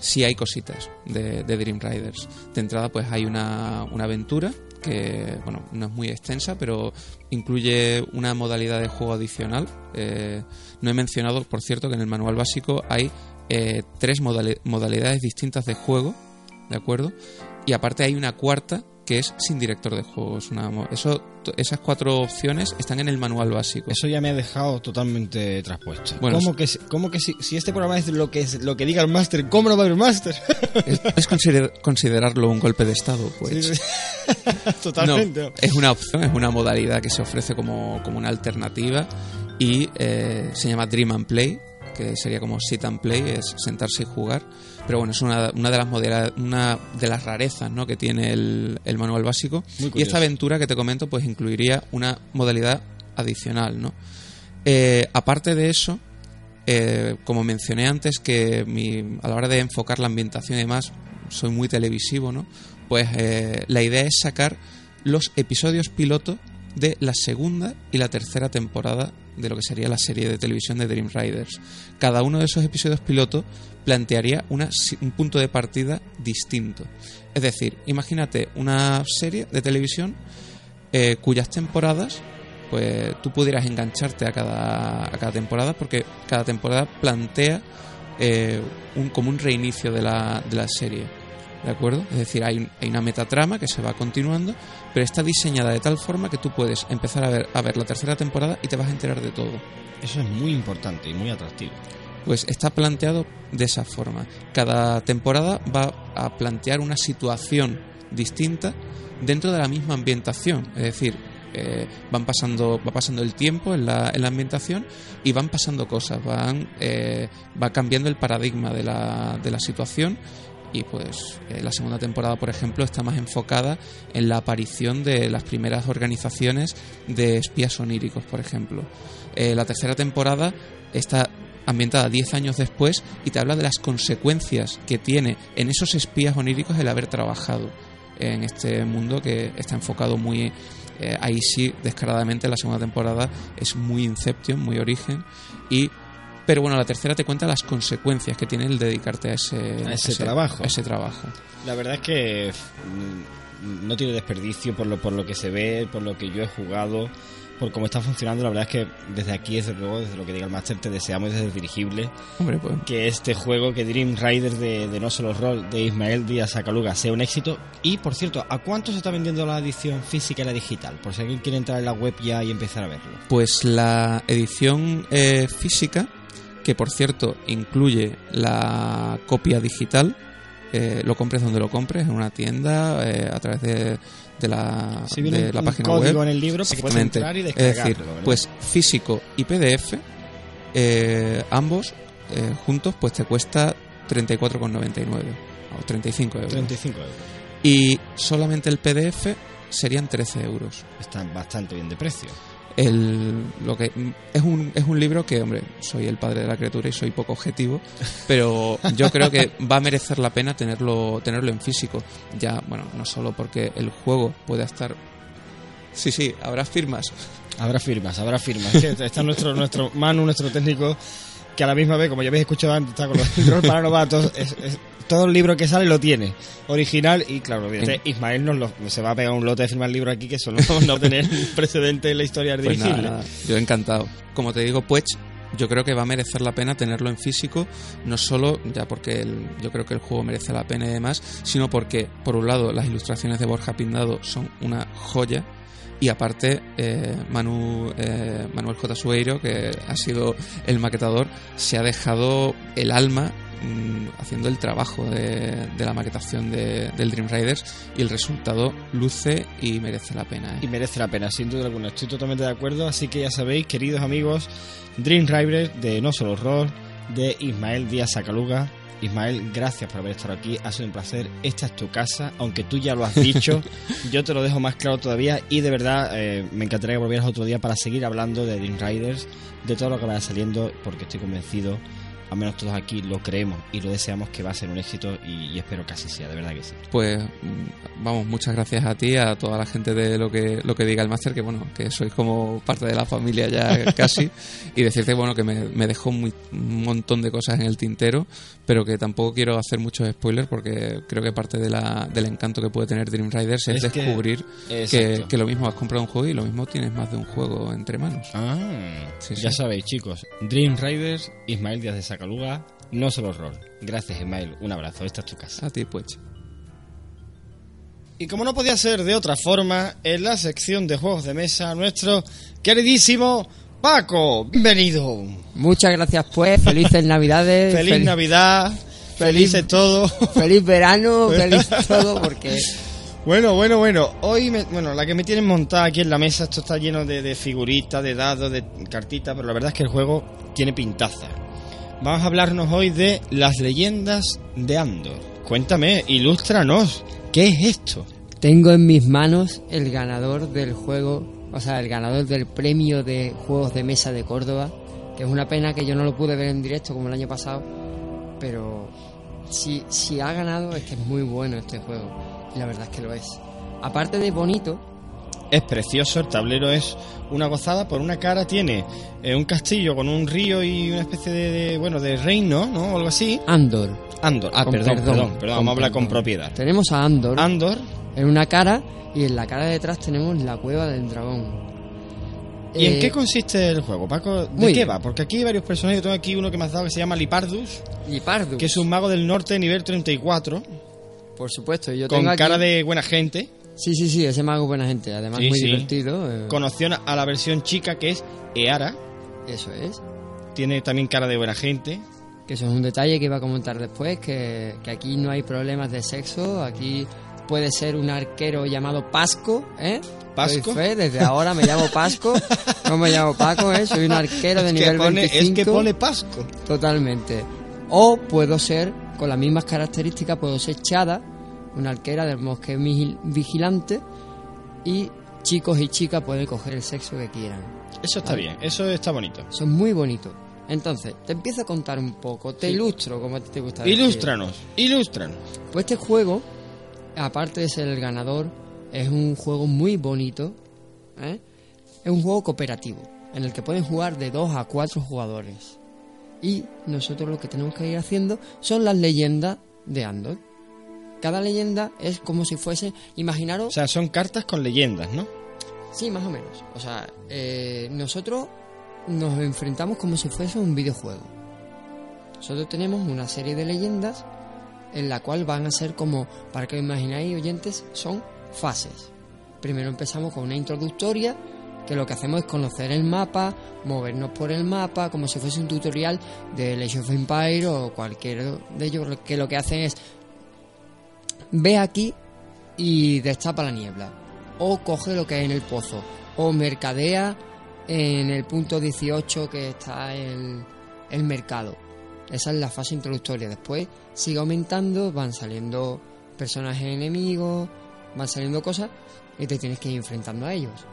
sí hay cositas de, de Dream Riders. De entrada, pues hay una, una aventura que, bueno, no es muy extensa, pero incluye una modalidad de juego adicional. Eh, no he mencionado, por cierto, que en el manual básico hay eh, tres modali- modalidades distintas de juego, ¿de acuerdo? Y aparte hay una cuarta que es sin director de juego. Es una eso, esas cuatro opciones están en el manual básico. Eso ya me ha dejado totalmente traspuesto. Bueno, ¿Cómo que, si- cómo que si, si este programa es lo que, es, lo que diga el máster, ¿cómo no va a haber máster? Es, es consider- considerarlo un golpe de estado, pues. Sí, sí. Totalmente. No, es una opción, es una modalidad que se ofrece como, como una alternativa y eh, se llama Dream and Play, que sería como sit and play, es sentarse y jugar. Pero bueno, es una, una de las modela- una de las rarezas ¿no? que tiene el, el manual básico. Y esta aventura que te comento, pues incluiría una modalidad adicional, ¿no? Eh, aparte de eso, eh, como mencioné antes, que mi- a la hora de enfocar la ambientación y demás, soy muy televisivo, ¿no? Pues eh, la idea es sacar los episodios piloto de la segunda y la tercera temporada de lo que sería la serie de televisión de Dream Riders. Cada uno de esos episodios piloto plantearía una un punto de partida distinto. Es decir, imagínate una serie de televisión eh, cuyas temporadas pues tú pudieras engancharte a cada, a cada temporada porque cada temporada plantea eh, un, como un reinicio de la, de la serie. ¿De acuerdo? Es decir, hay, hay una metatrama que se va continuando, pero está diseñada de tal forma que tú puedes empezar a ver, a ver la tercera temporada y te vas a enterar de todo. Eso es muy importante y muy atractivo. Pues está planteado de esa forma. Cada temporada va a plantear una situación distinta dentro de la misma ambientación. Es decir, eh, van pasando, va pasando el tiempo en la, en la ambientación y van pasando cosas, van, eh, va cambiando el paradigma de la, de la situación y pues eh, la segunda temporada, por ejemplo, está más enfocada en la aparición de las primeras organizaciones de espías oníricos, por ejemplo. Eh, la tercera temporada está ambientada 10 años después y te habla de las consecuencias que tiene en esos espías oníricos el haber trabajado en este mundo que está enfocado muy eh, ahí sí descaradamente la segunda temporada es muy Inception, muy origen y pero bueno, la tercera te cuenta las consecuencias que tiene el dedicarte a ese, A ese trabajo. a ese trabajo. La verdad es que mm, no tiene desperdicio por lo, por lo que se ve, por lo que yo he jugado, por cómo está funcionando. La verdad es que desde aquí, desde luego, desde lo que diga el Master, te deseamos desde el dirigible Hombre, pues que este juego, que Dream Rider de, de No Solo Roll de Ismael Díaz Acaluga sea un éxito. Y por cierto, ¿a cuánto se está vendiendo la edición física y la digital? Por si alguien quiere entrar en la web ya y empezar a verlo. Pues la edición eh, física, que por cierto incluye la copia digital, eh, lo compres donde lo compres, en una tienda, eh, a través de, de la, Si de la un página código web. en el libro, pues puedes entrar y Es decir, ¿verdad? pues físico y PDF, eh, ambos eh, juntos, pues te cuesta 34,99 o 35 euros. 35 euros. Y solamente el PDF serían 13 euros. Está bastante bien de precio. El lo que es un es un libro que hombre soy el padre de la criatura y soy poco objetivo pero yo creo que va a merecer la pena tenerlo tenerlo en físico ya bueno no solo porque el juego puede estar sí sí habrá firmas Habrá firmas, habrá firmas. Está nuestro, nuestro Manu, nuestro técnico, que a la misma vez, como ya habéis escuchado antes, está con los. Es, es- todo el libro que sale lo tiene. Original y, claro, evidentemente, Ismael nos lo- se va a pegar un lote de firmar libros aquí que eso no va a tener precedente en la historia pues nada, nada, yo encantado como te digo pues yo creo que va a merecer la pena tenerlo en físico, no solo ya porque el- yo creo que el juego merece la pena y demás, sino porque, por un lado, las ilustraciones de Borja Pindado son una joya, y aparte, eh, Manu, eh, Manuel J. Sueiro, que ha sido el maquetador, se ha dejado el alma mm, haciendo el trabajo de, de la maquetación de- del Dream Riders y el resultado luce y merece la pena. ¿eh? Y merece la pena, sin duda alguna. Estoy totalmente de acuerdo. Así que ya sabéis, queridos amigos, Dream Rider de No Solo Roll, de Ismael Díaz Sacaluga. Ismael, gracias por haber estado aquí. Ha sido un placer. Esta es tu casa, aunque tú ya lo has dicho. yo te lo dejo más claro todavía. Y de verdad, eh, me encantaría que volvieras otro día para seguir hablando de Dream Riders, de todo lo que vaya saliendo, porque estoy convencido, al menos todos aquí lo creemos y lo deseamos que va a ser un éxito. Y, y espero que así sea, de verdad que sí. Pues mm, vamos, muchas gracias a ti, a toda la gente de lo que lo que diga el máster, que bueno, que sois como parte de la familia ya casi, y decirte bueno que me, me dejó muy- un montón de cosas en el tintero, pero que tampoco quiero hacer muchos spoilers porque creo que parte de la, del encanto que puede tener Dream Riders es, descubrir que, lo mismo has comprado un juego y lo mismo tienes más de un juego entre manos. Ah, Sí, ya sí. sabéis, chicos. Dream Riders, Ismael Díaz de Sacaluga, no solo rol. Gracias, Ismael. Un abrazo. Esta es tu casa. A ti pues. Y como no podía ser de otra forma, en la sección de juegos de mesa, nuestro queridísimo Paco. Bienvenido. Muchas gracias, pues. Felices Navidades. Feliz fel- Navidad. feliz- Felices todo. Feliz verano, feliz todo, porque Bueno, bueno, bueno. Hoy, me- bueno, la que me tienen montada aquí en la mesa, esto está lleno de, de figuritas, de dados, de cartitas, pero la verdad es que el juego tiene pintaza. Vamos a hablarnos hoy de las leyendas de Andor. Cuéntame, ilústranos, ¿qué es esto? tengo en mis manos el ganador del juego, o sea, el ganador del premio de juegos de mesa de Córdoba, que es una pena que yo no lo pude ver en directo como el año pasado, pero si, si ha ganado es que es muy bueno este juego, y la verdad es que lo es. Aparte de bonito, Es precioso, el tablero es una gozada. Por una cara tiene eh, un castillo con un río y una especie de, de, bueno, de reino, ¿no? O algo así. Andor. Andor. Ah, Con perdón, perdón, perdón, perdón. Vamos a hablar con propiedad. Tenemos a Andor Andor, en una cara y en la cara de detrás tenemos la cueva del dragón. ¿Y en Eh, qué consiste el juego, Paco? ¿De muy qué va? Porque aquí hay varios personajes. Yo tengo aquí uno que me has dado que se llama Lipardus, Lipardus, que es un mago del norte nivel 34, por supuesto. Yo con tengo aquí- cara de buena gente. Sí, sí, sí, ese mago es buena gente. Además, Sí, muy sí. divertido. eh, Con opción a la versión chica que es Eara. Eso es. Tiene también cara de buena gente. Que eso es un detalle que iba a comentar después. Que, que aquí no hay problemas de sexo. Aquí puede ser un arquero llamado Pasco, ¿eh? ¿Pasco? Fe, desde ahora me llamo Pasco. No me llamo Paco, ¿eh? Soy un arquero de Es nivel pone, 25. es que pone Pasco. Totalmente. O puedo ser, con las mismas características, puedo ser Chada, una arquera del bosque vigil- vigilante, y chicos y chicas pueden coger el sexo que quieran. Eso está bien, eso está bonito. Son muy bonitos. Entonces, te empiezo a contar un poco, te ilustro como te gusta decir. Ilústranos, ilústranos. Pues este juego, aparte de ser el ganador, es un juego muy bonito. ¿eh? Es un juego cooperativo, en el que pueden jugar de 2 a 4 jugadores. Y nosotros lo que tenemos que ir haciendo son las leyendas de Andor. Cada leyenda es como si fuese, imaginaros, O sea, son cartas con leyendas, ¿no? Sí, más o menos. O sea, eh, nosotros nos enfrentamos como si fuese un videojuego. Nosotros tenemos una serie de leyendas en la cual van a ser como, para que os imagináis oyentes, son fases. Primero empezamos con una introductoria, que lo que hacemos es conocer el mapa, movernos por el mapa, como si fuese un tutorial de Age of Empire o cualquier de ellos, que lo que hacen es, ve aquí y destapa la niebla, o coge lo que hay en el pozo, o mercadea en el punto 18 que está el, el mercado. Esa es la fase introductoria. Después sigue aumentando, van saliendo personajes enemigos, van saliendo cosas y te tienes que ir enfrentando a ellos.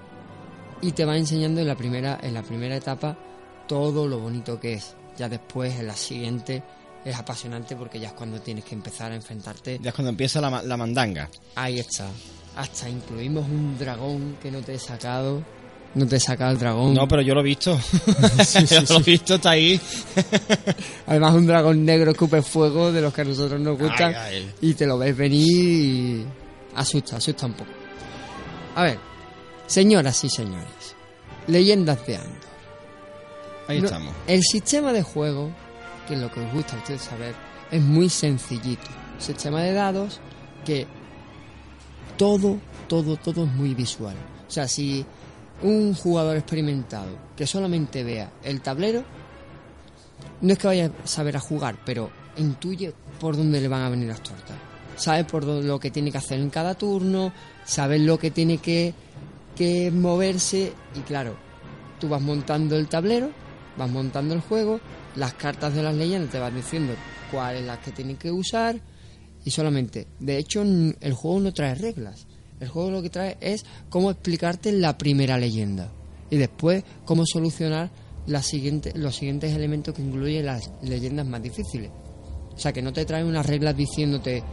Y te va enseñando en la primera, en la primera etapa todo lo bonito que es. Ya después, en la siguiente, es apasionante porque ya es cuando tienes que empezar a enfrentarte. Ya es cuando empieza la, la mandanga. Ahí está. Hasta incluimos un dragón que no te he sacado. No te he sacado el dragón. No, pero yo lo he visto. yo lo he visto, está ahí. Además, un dragón negro escupe fuego de los que a nosotros nos gustan. Ay, ay. Y te lo ves venir y. Asusta, asusta un poco. A ver, señoras y señores, leyendas de Andor. Ahí No, estamos. El sistema de juego, que es lo que os gusta a ustedes saber, es muy sencillito. Sistema de dados que todo, todo, todo es muy visual. O sea, si un jugador experimentado que solamente vea el tablero, no es que vaya a saber a jugar, pero intuye por dónde le van a venir las tortas. Sabe por lo que tiene que hacer en cada turno, sabe lo que tiene que, que moverse y claro, tú vas montando el tablero, vas montando el juego, las cartas de las leyendas te van diciendo cuáles las que tienes que usar y solamente, de hecho el juego no trae reglas, el juego lo que trae es cómo explicarte la primera leyenda y después cómo solucionar la siguiente, los siguientes elementos que incluyen las leyendas más difíciles. O sea, que no te trae unas reglas diciéndote,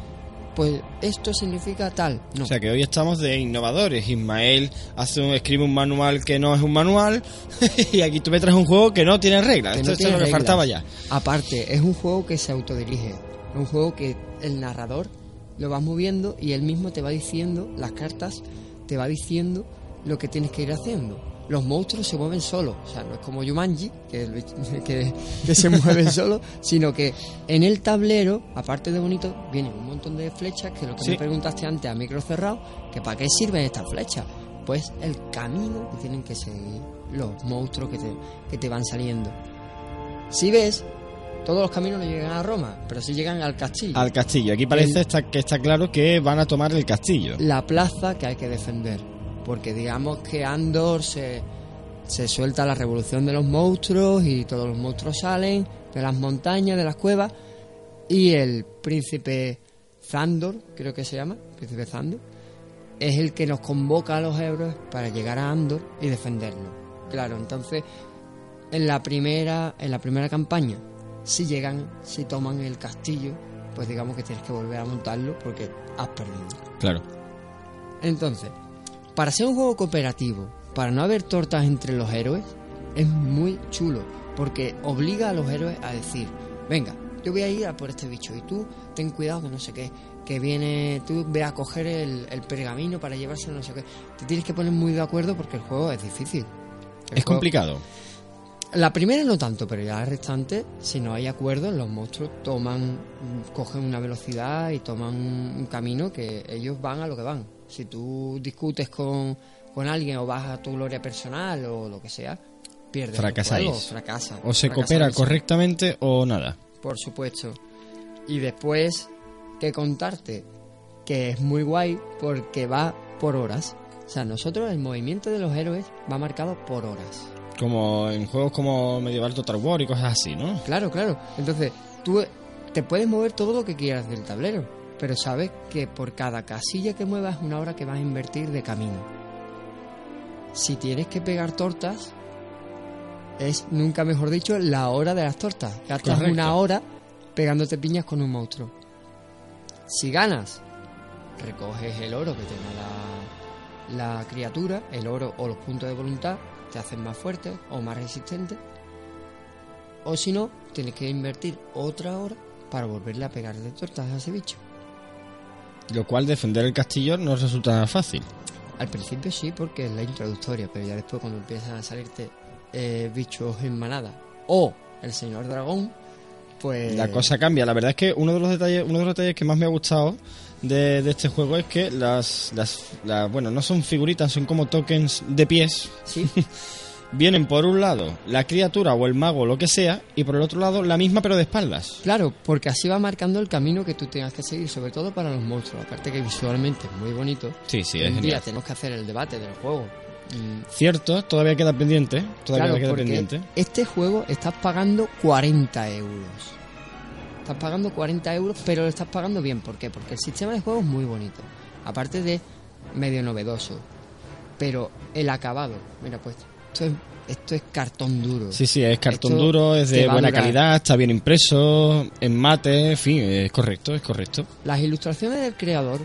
pues esto significa tal. No. O sea que hoy estamos de innovadores. Ismael hace un, escribe un manual que no es un manual y aquí tú me traes un juego que no tiene reglas. Esto, no esto tiene es lo que faltaba ya. Aparte, es un juego que se autodirige. Es un juego que el narrador lo vas moviendo y él mismo te va diciendo, las cartas, te va diciendo lo que tienes que ir haciendo. Los monstruos se mueven solos, o sea, no es como Yumanji, que, que, que se mueven solos, sino que en el tablero, aparte de bonito, vienen un montón de flechas, que lo que Sí. me preguntaste antes a micro cerrado, que para qué sirven estas flechas. Pues el camino que tienen que seguir los monstruos que te, que te van saliendo. Si ves, todos los caminos no llegan a Roma, pero sí llegan al castillo. Al castillo. Aquí parece El- está- que está claro que van a tomar el castillo. La plaza que hay que defender. Porque digamos que Andor se, se suelta la revolución de los monstruos y todos los monstruos salen de las montañas, de las cuevas. Y el príncipe Zandor, creo que se llama, príncipe Zandor, es el que nos convoca a los héroes para llegar a Andor y defenderlo. Claro, entonces en la primera en la primera campaña si llegan si toman el castillo pues digamos que tienes que volver a montarlo porque has perdido Claro. entonces para ser un juego cooperativo para no haber tortas entre los héroes es muy chulo porque obliga a los héroes a decir venga yo voy a ir a por este bicho y tú ten cuidado que no sé qué que viene tú ve a coger el, el pergamino para llevárselo no sé qué te tienes que poner muy de acuerdo porque el juego es difícil El Es juego- complicado. la primera no tanto, pero ya la restante, si no hay acuerdo, los monstruos toman, cogen una velocidad y toman un camino que ellos van a lo que van. Si tú discutes con, con alguien o vas a tu gloria personal o lo que sea, pierdes Fracasáis. juego, fracasa. O se coopera correctamente o nada. Por supuesto. Y después, que contarte que es muy guay porque va por horas. O sea, nosotros el movimiento de los héroes va marcado por horas. Como en juegos como Medieval Total War y cosas así, ¿no? Claro, claro. Entonces, tú te puedes mover todo lo que quieras del tablero, pero sabes que por cada casilla que muevas es una hora que vas a invertir de camino. Si tienes que pegar tortas, es, nunca mejor dicho, la hora de las tortas. Gastas Correcto. una hora pegándote piñas con un monstruo. Si ganas, recoges el oro que tenga la, la criatura, el oro o los puntos de voluntad, te hacen más fuerte o más resistente. O si no, tienes que invertir otra hora para volverle a pegar de tortas a ese bicho. Lo cual defender el castillo no resulta fácil. Al principio sí, porque es la introductoria, pero ya después cuando empiezan a salirte eh, bichos en manada o el señor dragón, pues... La cosa cambia. La verdad es que uno de los detalles, uno de los detalles que más me ha gustado de, de este juego es que las, las, las- bueno, no son figuritas, son como tokens de pies. Sí, Vienen por un lado la criatura o el mago o lo que sea, y por el otro lado la misma pero de espaldas. claro, porque así va marcando el camino que tú tengas que seguir, sobre todo para los monstruos. Aparte que visualmente es muy bonito. Sí, sí, Un día tenemos que hacer el debate del juego. Mm, Cierto, todavía queda pendiente. Todavía Claro, queda porque pendiente. este juego estás pagando 40 euros. Estás pagando 40 euros, pero lo estás pagando bien. ¿Por qué? Porque el sistema de juego es muy bonito. Aparte de medio novedoso. Pero el acabado, mira pues, esto es, esto es cartón duro. Sí, sí, es cartón Esto duro, es de buena calidad, está bien impreso, en mate, en fin, es correcto, es correcto. Las ilustraciones del creador,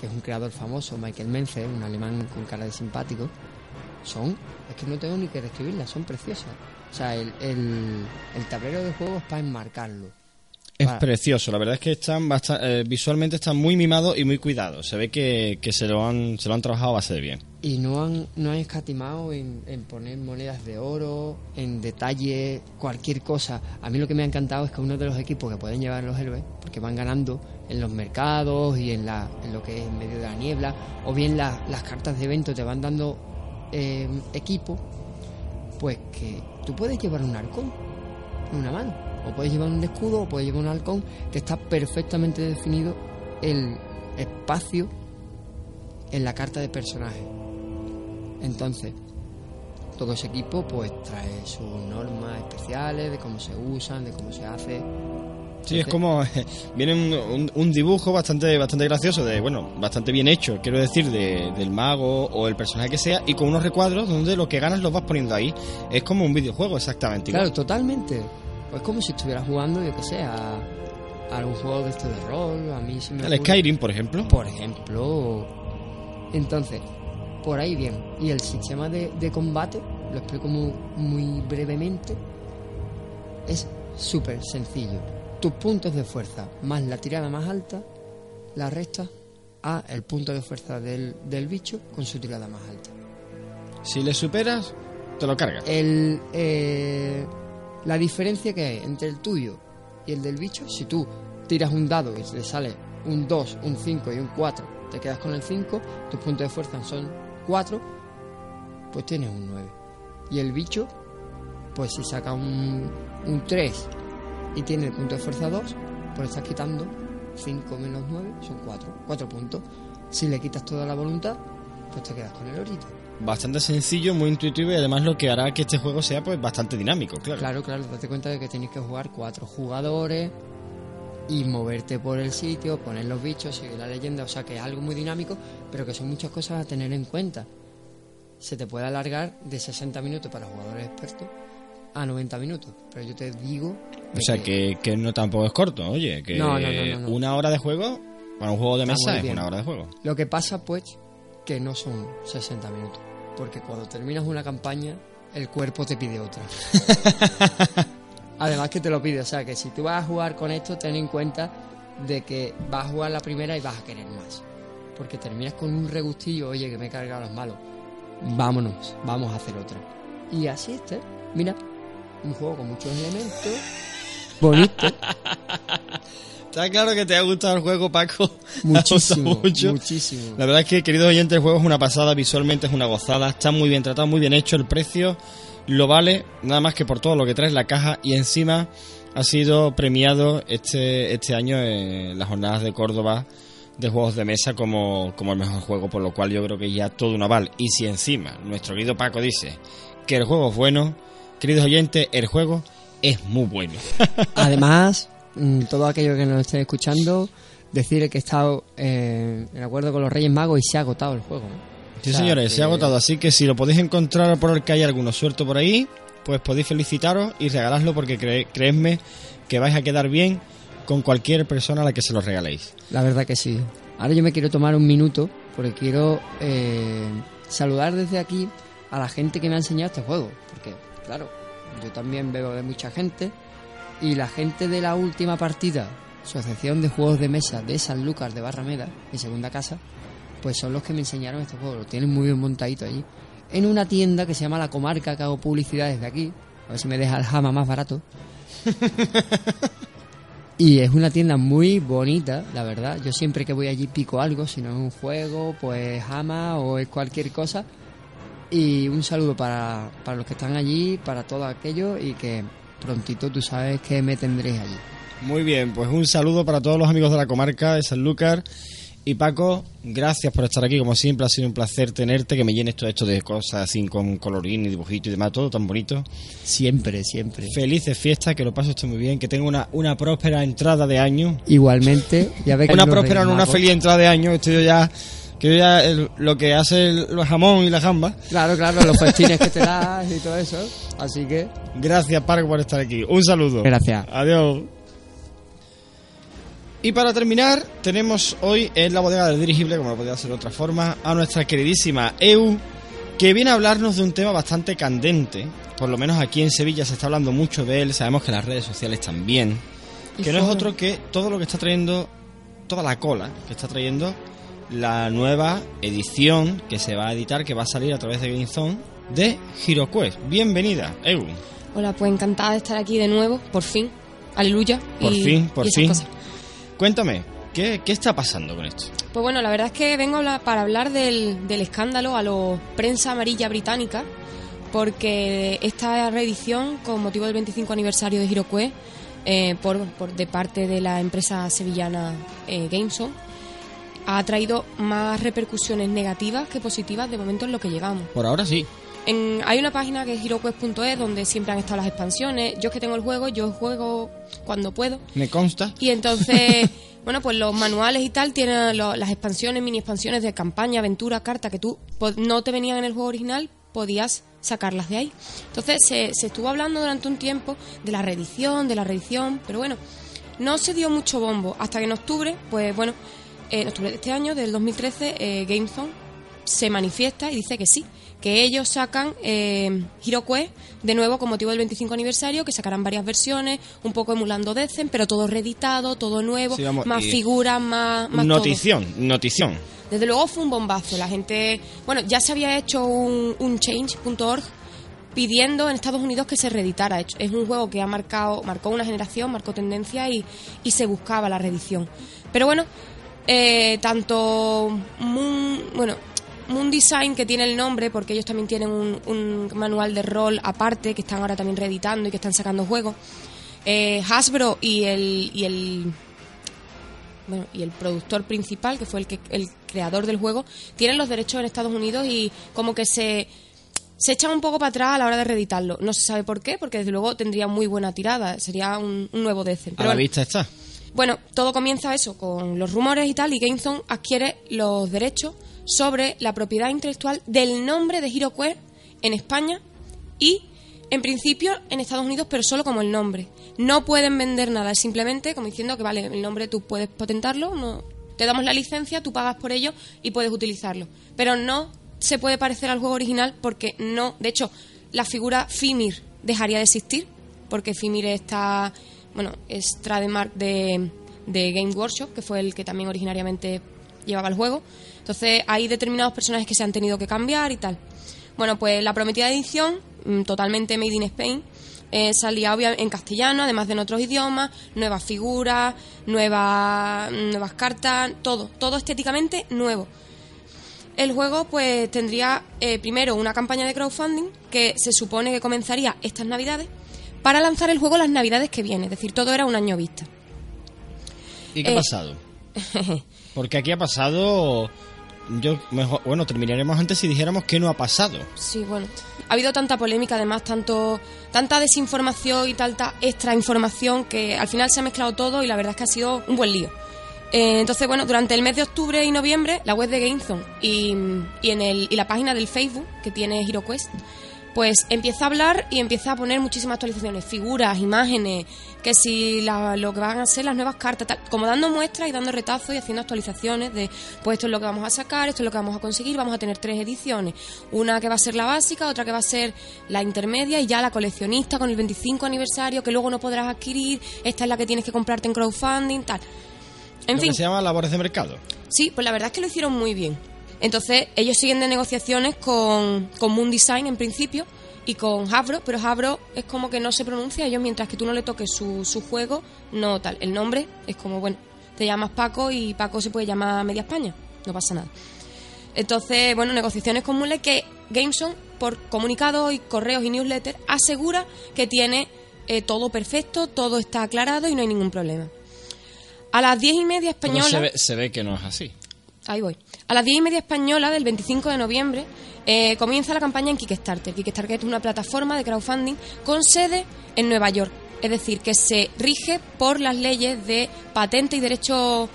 que es un creador famoso, Michael Menzer, un alemán con cara de simpático, son, es que no tengo ni que describirlas, son preciosas. O sea, el, el, el tablero de juego es para enmarcarlo. Es Para- precioso, la verdad es que están basta- eh, visualmente están muy mimados y muy cuidados. Se ve que, que se, lo han, se lo han trabajado a base de bien. Y no han, no han escatimado en, en poner monedas de oro, en detalle, cualquier cosa. A mí lo que me ha encantado es que uno de los equipos que pueden llevar los héroes, porque van ganando en los mercados y en, la, en lo que es en medio de la niebla, o bien la- las cartas de evento te van dando eh, equipo, pues que tú puedes llevar un halcón en una mano, o puedes llevar un escudo, o puedes llevar un halcón, que está perfectamente definido el espacio en la carta de personaje. Entonces, todo ese equipo pues trae sus normas especiales de cómo se usan, de cómo se hace. Sí, es como viene un, un- un dibujo bastante bastante gracioso de bueno, bastante bien hecho, quiero decir, de- del mago o el personaje que sea y con unos recuadros donde lo que ganas los vas poniendo ahí. Es como un videojuego exactamente. Claro, totalmente. Pues como si estuvieras jugando, yo que sé, a, a algún juego de esto de rol, a mí se me El ocurre- Skyrim, por ejemplo. por ejemplo. Entonces, por ahí bien. Y el sistema de, de combate, lo explico muy, muy brevemente, es súper sencillo. Tus puntos de fuerza más la tirada más alta, la resta a el punto de fuerza del, del bicho con su tirada más alta. Si le superas, te lo cargas. El, eh, la diferencia que hay entre el tuyo y el del bicho, si tú tiras un dado y te sale un 2, un 5 y un 4, te quedas con el 5, tus puntos de fuerza son 4, pues tienes un 9. Y el bicho, pues si saca un, un 3 y tiene el punto de fuerza 2, pues estás quitando 5 menos 9, son 4, 4 puntos. Si le quitas toda la voluntad, pues te quedas con el orito. Bastante sencillo, muy intuitivo y además lo que hará que este juego sea pues bastante dinámico, claro. Claro, claro, date cuenta de que tenéis que jugar cuatro jugadores y moverte por el sitio, poner los bichos, seguir la leyenda, o sea que es algo muy dinámico, pero que son muchas cosas a tener en cuenta. Se te puede alargar de 60 minutos para jugadores expertos a 90 minutos, pero yo te digo... O sea que, que no tampoco es corto, oye, que No, no, no, una hora de juego para un juego de mesa es una hora de juego. Lo que pasa, pues, que no son 60 minutos, porque cuando terminas una campaña, el cuerpo te pide otra. Además que te lo pide, o sea que si tú vas a jugar con esto, ten en cuenta de que vas a jugar la primera y vas a querer más. Porque terminas con un regustillo, oye, que me he cargado los malos. Vámonos, vamos a hacer otra. Y así está, mira, un juego con muchos elementos, bonito, Está claro que te ha gustado el juego, Paco. Muchísimo, mucho. muchísimo. La verdad es que, queridos oyentes, el juego es una pasada, visualmente es una gozada, está muy bien tratado, muy bien hecho, el precio lo vale, nada más que por todo lo que trae la caja y encima ha sido premiado este, este año en las jornadas de Córdoba de juegos de mesa como, como el mejor juego, por lo cual yo creo que ya todo un aval. Y si encima nuestro querido Paco dice que el juego es bueno, queridos oyentes, el juego es muy bueno. Además, mm, todo aquello que nos estén escuchando, decir que he estado eh, en acuerdo con los Reyes Magos y se ha agotado el juego. Sí, O sea, señores, que- se ha agotado, así que si lo podéis encontrar por el que hay alguno suelto por ahí, pues podéis felicitaros y regalarlo porque cre- creedme que vais a quedar bien con cualquier persona a la que se lo regaléis. La verdad que sí. Ahora yo me quiero tomar un minuto porque quiero eh, saludar desde aquí a la gente que me ha enseñado este juego. Porque, claro, yo también veo de mucha gente y la gente de la última partida, Asociación de Juegos de Mesa de San Lucas de Barrameda, mi segunda casa, pues son los que me enseñaron estos juegos. Lo tienen muy bien montadito allí. En una tienda que se llama La Comarca, que hago publicidad desde aquí. A ver si me deja el jama más barato. y es una tienda muy bonita, la verdad. Yo siempre que voy allí pico algo, si no es un juego, pues jama o es cualquier cosa. Y un saludo para, para los que están allí, para todo aquello y que prontito tú sabes que me tendréis allí. Muy bien, pues un saludo para todos los amigos de la comarca de Sanlúcar. Y Paco, gracias por estar aquí, como siempre, ha sido un placer tenerte, que me llenes todo esto de cosas así con colorín y dibujito y demás, todo tan bonito. Siempre, siempre. Felices fiestas, que lo paso esto muy bien, que tenga una, una próspera entrada de año. Igualmente, ya ves que Una próspera, no una feliz entrada de año, esto yo ya... Que yo ya el- lo que hace el, el jamón y la gamba. Claro, claro, los festines que te das y todo eso. Así que, Gracias, Paco, por estar aquí. Un saludo. Gracias. Adiós. Y para terminar, tenemos hoy en la bodega del dirigible, como no podía ser de otra forma, a nuestra queridísima EU, que viene a hablarnos de un tema bastante candente. Por lo menos aquí en Sevilla se está hablando mucho de él, sabemos que en las redes sociales también. Que no es otro que todo lo que está trayendo, toda la cola que está trayendo la nueva edición que se va a editar, que va a salir a través de GameZone, de HeroQuest. Bienvenida, EU. Hola, pues encantada de estar aquí de nuevo, por fin. Aleluya. Por y- fin, por y esas fin. cosas. Cuéntame, ¿qué, ¿qué está pasando con esto? Pues bueno, la verdad es que vengo hablar- para hablar del, del escándalo a la prensa amarilla británica, porque esta reedición, con motivo del 25 aniversario de HeroQuest, eh, por, por- de parte de la empresa sevillana eh, ha traído más repercusiones negativas que positivas de momento en lo que llevamos. Por ahora sí. En- hay una página que es heroquest.es donde siempre han estado las expansiones. Yo es que tengo el juego, yo juego cuando puedo. Me consta. Y entonces, bueno, pues los manuales y tal tienen lo- las expansiones, mini expansiones de campaña, aventura, carta, que tú no te venían en el juego original, podías sacarlas de ahí. Entonces se, se estuvo hablando durante un tiempo de la reedición, de la reedición, pero bueno, no se dio mucho bombo hasta que en octubre, pues bueno, en octubre de este año, del 2013, eh, GameZone se manifiesta y dice que sí, que ellos sacan eh, HeroQuest de nuevo con motivo del 25 aniversario, que sacarán varias versiones, un poco emulando Decen, pero todo reeditado, todo nuevo, Sí, vamos, más figuras, más, más todo. Notición, notición. Desde luego fue un bombazo. La gente, bueno, ya se había hecho un, un change.org pidiendo en Estados Unidos que se reeditara. Es- Es un juego que ha marcado, marcó una generación, marcó tendencia y, y se buscaba la reedición. Pero bueno, eh, tanto Moon, bueno, Moon Design, que tiene el nombre, porque ellos también tienen un, un manual de rol aparte, que están ahora también reeditando y que están sacando juegos. Eh, Hasbro y el, y el bueno, y el productor principal, que fue el, que, el creador del juego, tienen los derechos en Estados Unidos y como que se, se echan un poco para atrás a la hora de reeditarlo. No se sabe por qué, porque desde luego tendría muy buena tirada, sería un, un nuevo Decen. A Pero la bueno, vista está. bueno, todo comienza eso, con los rumores y tal, y GameZone adquiere los derechos sobre la propiedad intelectual del nombre de HeroQuest en España y, en principio, en Estados Unidos, pero solo como el nombre. No pueden vender nada, es simplemente como diciendo que, vale, el nombre tú puedes patentarlo, no, te damos la licencia, tú pagas por ello y puedes utilizarlo. Pero no se puede parecer al juego original porque no, de hecho, la figura Fimir dejaría de existir porque Fimir está, bueno, es trademark de, de Game Workshop, que fue el que también originariamente llevaba el juego. Entonces hay determinados personajes que se han tenido que cambiar y tal. Bueno, pues la prometida edición, mm, totalmente made in Spain, eh, salía obvia- en castellano, además de en otros idiomas, nuevas figuras, nuevas, nuevas cartas, todo, todo estéticamente nuevo. El juego pues tendría eh, primero una campaña de crowdfunding que se supone que comenzaría estas navidades para lanzar el juego las navidades que vienen, es decir, todo era un año vista. ¿Y qué ha Eh. pasado? Porque aquí ha pasado. Yo mejor, bueno, terminaremos antes si dijéramos que no ha pasado. Sí, bueno. Ha habido tanta polémica, además, tanto tanta desinformación y tanta extra información que al final se ha mezclado todo y la verdad es que ha sido un buen lío. Eh, entonces, bueno, durante el mes de octubre y noviembre, la web de GameZone y, y, en el, y la página del Facebook que tiene HeroQuest, pues empieza a hablar y empieza a poner muchísimas actualizaciones, figuras, imágenes, que si la- lo que van a ser las nuevas cartas, tal, como dando muestras y dando retazos y haciendo actualizaciones de, pues esto es lo que vamos a sacar, esto es lo que vamos a conseguir, vamos a tener tres ediciones, una que va a ser la básica, otra que va a ser la intermedia y ya la coleccionista con el 25 aniversario que luego no podrás adquirir, esta es la que tienes que comprarte en crowdfunding, tal. En lo fin, que se llama labores de mercado. Sí, pues la verdad es que lo hicieron muy bien. Entonces, ellos siguen de negociaciones con, con Moon Design en principio y con Hasbro, pero Hasbro es como que no se pronuncia ellos mientras que tú no le toques su, su juego, no tal. El nombre es como, bueno, te llamas Paco y Paco se puede llamar Media España, no pasa nada. Entonces, bueno, negociaciones con Moonlight que Gameson, por comunicados y correos y newsletters, asegura que tiene eh, todo perfecto, todo está aclarado y no hay ningún problema. A las diez y media española... se ve, se ve que no es así. Ahí voy. A las 10 y media española del 25 de noviembre eh, comienza la campaña en Kickstarter. Kickstarter es una plataforma de crowdfunding con sede en Nueva York. Es decir, que se rige por las leyes de patente y derecho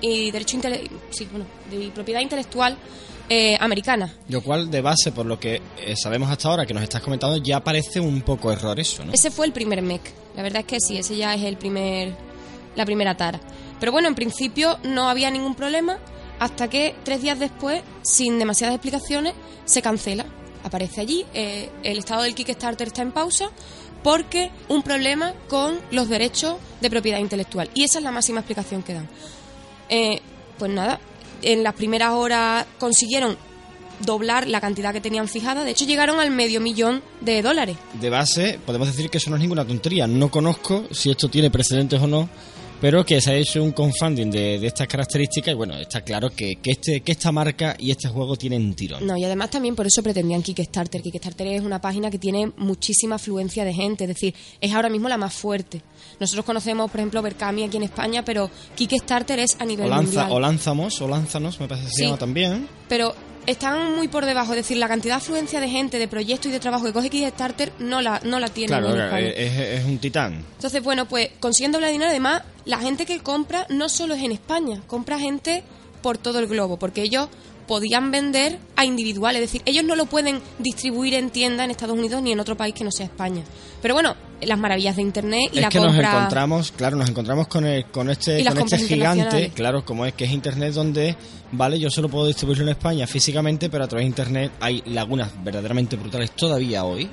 y derecho intele- sí, bueno, de propiedad intelectual eh, americana. Lo cual, de base, por lo que eh, sabemos hasta ahora que nos estás comentando, ya parece un poco error eso, ¿no? Ese fue el primer MEC. La verdad es que sí, ese ya es el primer, la primera tara. Pero bueno, en principio no había ningún problema hasta que tres días después, sin demasiadas explicaciones, se cancela. Aparece allí, eh, el estado del Kickstarter está en pausa porque un problema con los derechos de propiedad intelectual. Y esa es la máxima explicación que dan. Eh, pues nada, en las primeras horas consiguieron doblar la cantidad que tenían fijada. De hecho, llegaron al medio millón de dólares. De base, podemos decir que eso no es ninguna tontería. No conozco si esto tiene precedentes o no, pero que se ha hecho un confunding de, de estas características y bueno, está claro que, que, este, que esta marca y este juego tienen tirón. No, y además también por eso pretendían Kickstarter. Kickstarter es una página que tiene muchísima afluencia de gente, es decir, es ahora mismo la más fuerte. Nosotros conocemos, por ejemplo, Berkami aquí en España, pero Kickstarter es a nivel O, lanza, mundial. o Lánzamos, o Lánzanos, me parece que se Sí. llama también. Pero están muy por debajo, es decir, la cantidad de afluencia de gente, de proyectos y de trabajo que coge Kickstarter no la, no la tiene Claro, en claro, España. es, es un titán. Entonces, bueno, pues consiguiendo doble dinero, además, la gente que compra no solo es en España, compra gente por todo el globo, porque ellos podían vender a individuales, es decir, ellos no lo pueden distribuir en tiendas en Estados Unidos ni en otro país que no sea España. Pero bueno, las maravillas de Internet y es la que nos compra... encontramos, claro, nos encontramos con, el, con este, con este gigante, claro, como es que es Internet donde, vale, yo solo puedo distribuirlo en España físicamente, pero a través de Internet hay lagunas verdaderamente brutales todavía hoy,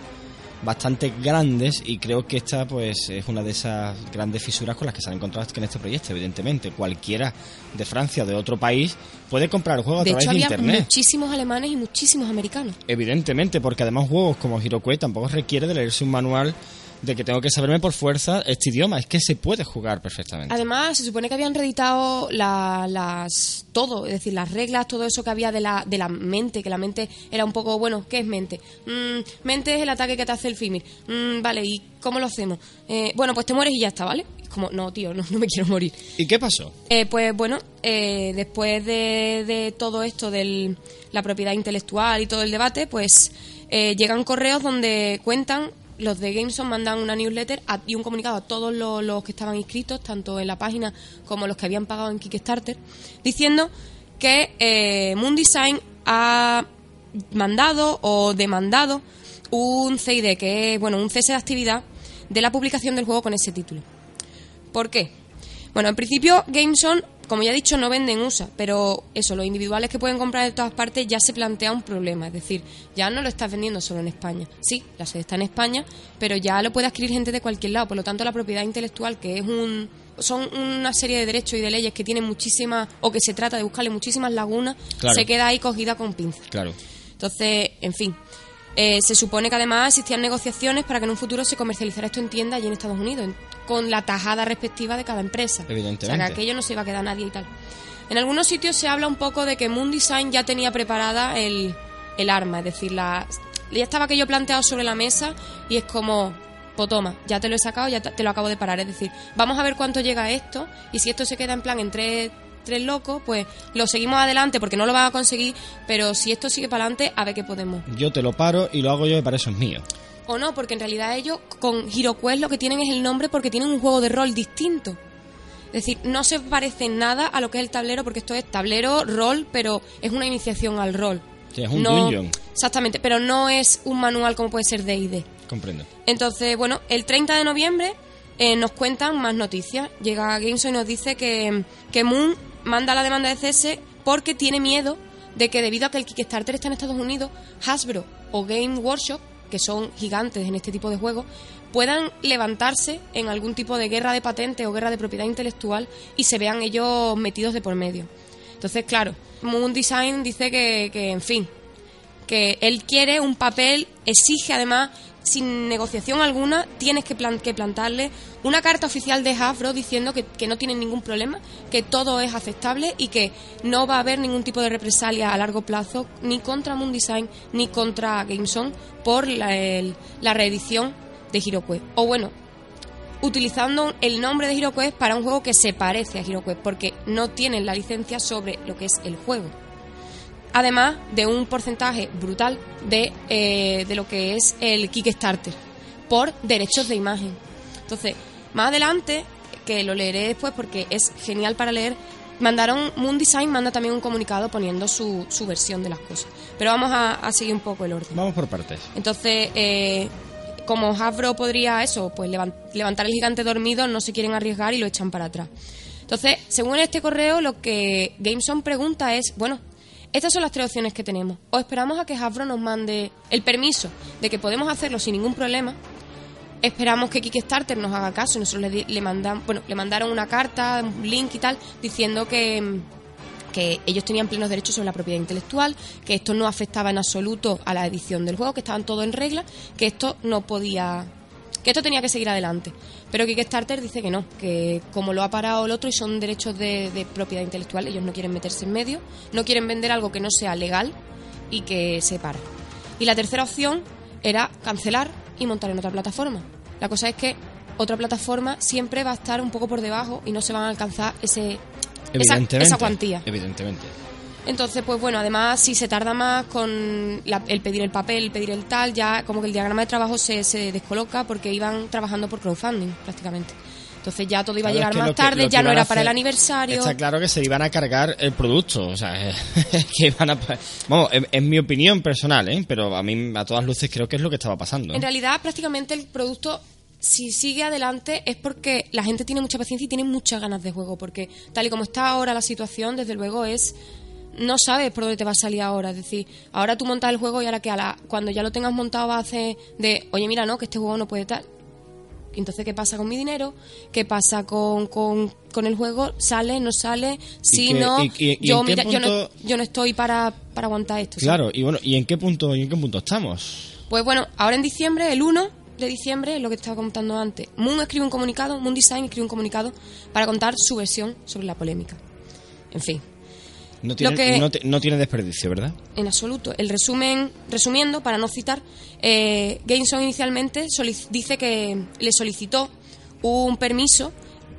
bastante grandes, y creo que esta pues es una de esas grandes fisuras con las que se han encontrado en este proyecto, evidentemente. Cualquiera de Francia o de otro país puede comprar el juego a De través hecho, de había Internet. muchísimos alemanes y muchísimos americanos. Evidentemente, porque además juegos como HeroQuest tampoco requiere de leerse un manual de que tengo que saberme por fuerza este idioma. Es que se puede jugar perfectamente. Además, se supone que habían reeditado la- las todo, es decir, las reglas, todo eso que había de la, de la mente, que la mente era un poco, bueno, ¿qué es mente? Mm, mente es el ataque que te hace el Fimir. Mm, vale, ¿y cómo lo hacemos? Eh, bueno, pues te mueres y ya está, ¿vale? Es como, no, tío, no, no me quiero morir. ¿Y qué pasó? Eh, pues bueno, eh, después de, de todo esto de la propiedad intelectual y todo el debate, pues eh, llegan correos donde cuentan, los de Gameson mandan una newsletter y un comunicado a todos los, los que estaban inscritos, tanto en la página como los que habían pagado en Kickstarter, diciendo que eh, Moon Design ha mandado o demandado un CID, que es bueno, un cese de actividad de la publicación del juego con ese título. ¿Por qué? Bueno, en principio Gameson, como ya he dicho, no vende en USA, pero eso, los individuales que pueden comprar de todas partes ya se plantea un problema, es decir, ya no lo estás vendiendo solo en España. Sí, la sede está en España, pero ya lo puede adquirir gente de cualquier lado, por lo tanto la propiedad intelectual, que es un son una serie de derechos y de leyes que tienen muchísimas o que se trata de buscarle muchísimas lagunas, Claro. se queda ahí cogida con pinzas. Claro. Entonces, en fin. Eh, se supone que además existían negociaciones para que en un futuro se comercializara esto en tiendas allí en Estados Unidos, en- con la tajada respectiva de cada empresa. Evidentemente. O sea, que aquello no se iba a quedar nadie y tal. En algunos sitios se habla un poco de que Moon Design ya tenía preparada el, el arma, es decir, la, ya estaba aquello planteado sobre la mesa y es como, pues toma, ya te lo he sacado, ya te, te lo acabo de parar. Es decir, vamos a ver cuánto llega esto y si esto se queda en plan en tres, tres locos, pues lo seguimos adelante porque no lo van a conseguir, pero si esto sigue para adelante, a ver qué podemos. Yo te lo paro y lo hago yo y para eso es mío. O no, porque en realidad ellos con HeroQuest lo que tienen es el nombre porque tienen un juego de rol distinto. Es decir, no se parece nada a lo que es el tablero porque esto es tablero, rol, pero es una iniciación al rol. Sí, es un No- dungeon. Exactamente, pero no es un manual como puede ser D&D. Comprendo. Entonces, bueno, el 30 de noviembre eh, nos cuentan más noticias. Llega Gameso y nos dice que, que Moon manda la demanda de cese porque tiene miedo de que debido a que el Kickstarter está en Estados Unidos, Hasbro o Game Workshop, que son gigantes en este tipo de juegos, puedan levantarse en algún tipo de guerra de patente o guerra de propiedad intelectual y se vean ellos metidos de por medio. Entonces, claro, Moon Design dice que, que, en fin, que él quiere un papel, exige además, sin negociación alguna, tienes que, plan- que plantarle una carta oficial de Hasbro diciendo que, no tienen ningún problema, que todo es aceptable y que no va a haber ningún tipo de represalia a largo plazo ni contra Moon Design ni contra GameZone por la, el- la reedición de HeroQuest. O bueno, utilizando el nombre de HeroQuest para un juego que se parece a HeroQuest, porque no tienen la licencia sobre lo que es el juego. Además de un porcentaje brutal de, eh, de lo que es el Kickstarter por derechos de imagen. Entonces, más adelante, que lo leeré después porque es genial para leer, mandaron, Moon Design manda también un comunicado poniendo su, su versión de las cosas. Pero vamos a, a seguir un poco el orden. Vamos por partes. Entonces, eh, como Hasbro podría eso, pues levan- levantar el gigante dormido, no se quieren arriesgar y lo echan para atrás. Entonces, según este correo, lo que Gameson pregunta es, bueno, estas son las tres opciones que tenemos. O esperamos a que Hasbro nos mande el permiso de que podemos hacerlo sin ningún problema. Esperamos que Kickstarter nos haga caso nosotros le, le bueno, le mandaron una carta, un link y tal, diciendo que, mm, que ellos tenían plenos derechos sobre la propiedad intelectual, que esto no afectaba en absoluto a la edición del juego, que estaban todo en regla, que esto no podía que esto tenía que seguir adelante. Pero Kickstarter dice que no, que como lo ha parado el otro y son derechos de, de propiedad intelectual, ellos no quieren meterse en medio, no quieren vender algo que no sea legal y que se para. Y la tercera opción era cancelar y montar en otra plataforma. La cosa es que otra plataforma siempre va a estar un poco por debajo y no se van a alcanzar ese, esa cuantía. Evidentemente. Entonces, pues bueno, además, si se tarda más con la- el pedir el papel, el pedir el tal, ya como que el diagrama de trabajo se, se descoloca porque iban trabajando por crowdfunding prácticamente. Entonces ya todo iba a llegar es que más que- tarde, ya no era para el aniversario. Está claro que se iban a cargar el producto, o sea, que iban a... Vamos, en mi opinión personal, ¿eh? Pero a mí, a todas luces, creo que es lo que estaba pasando. ¿eh? En realidad, prácticamente el producto, si sigue adelante, es porque la gente tiene mucha paciencia y tiene muchas ganas de juego. Porque tal y como está ahora la situación, desde luego es. No sabes por dónde te va a salir ahora. Es decir, ahora tú montas el juego y ahora que a la, cuando ya lo tengas montado va a hacer de, oye, mira, no, que este juego no puede tal. Entonces, ¿qué pasa con mi dinero? ¿Qué pasa con, con, con el juego? ¿Sale? ¿No sale? Si no, y- y- y yo, no, punto- yo no estoy para, para aguantar esto. Claro, y bueno, ¿y en qué punto, y en qué punto estamos? Pues bueno, ahora en diciembre, el 1 de diciembre, es lo que estaba contando antes, Moon escribe un comunicado, Moon Design escribe un comunicado para contar su versión sobre la polémica. En fin, No tiene, que- no, te- no tiene desperdicio, ¿verdad? en absoluto. El resumen, resumiendo, para no citar, eh, Gameson inicialmente dice que le solicitó un permiso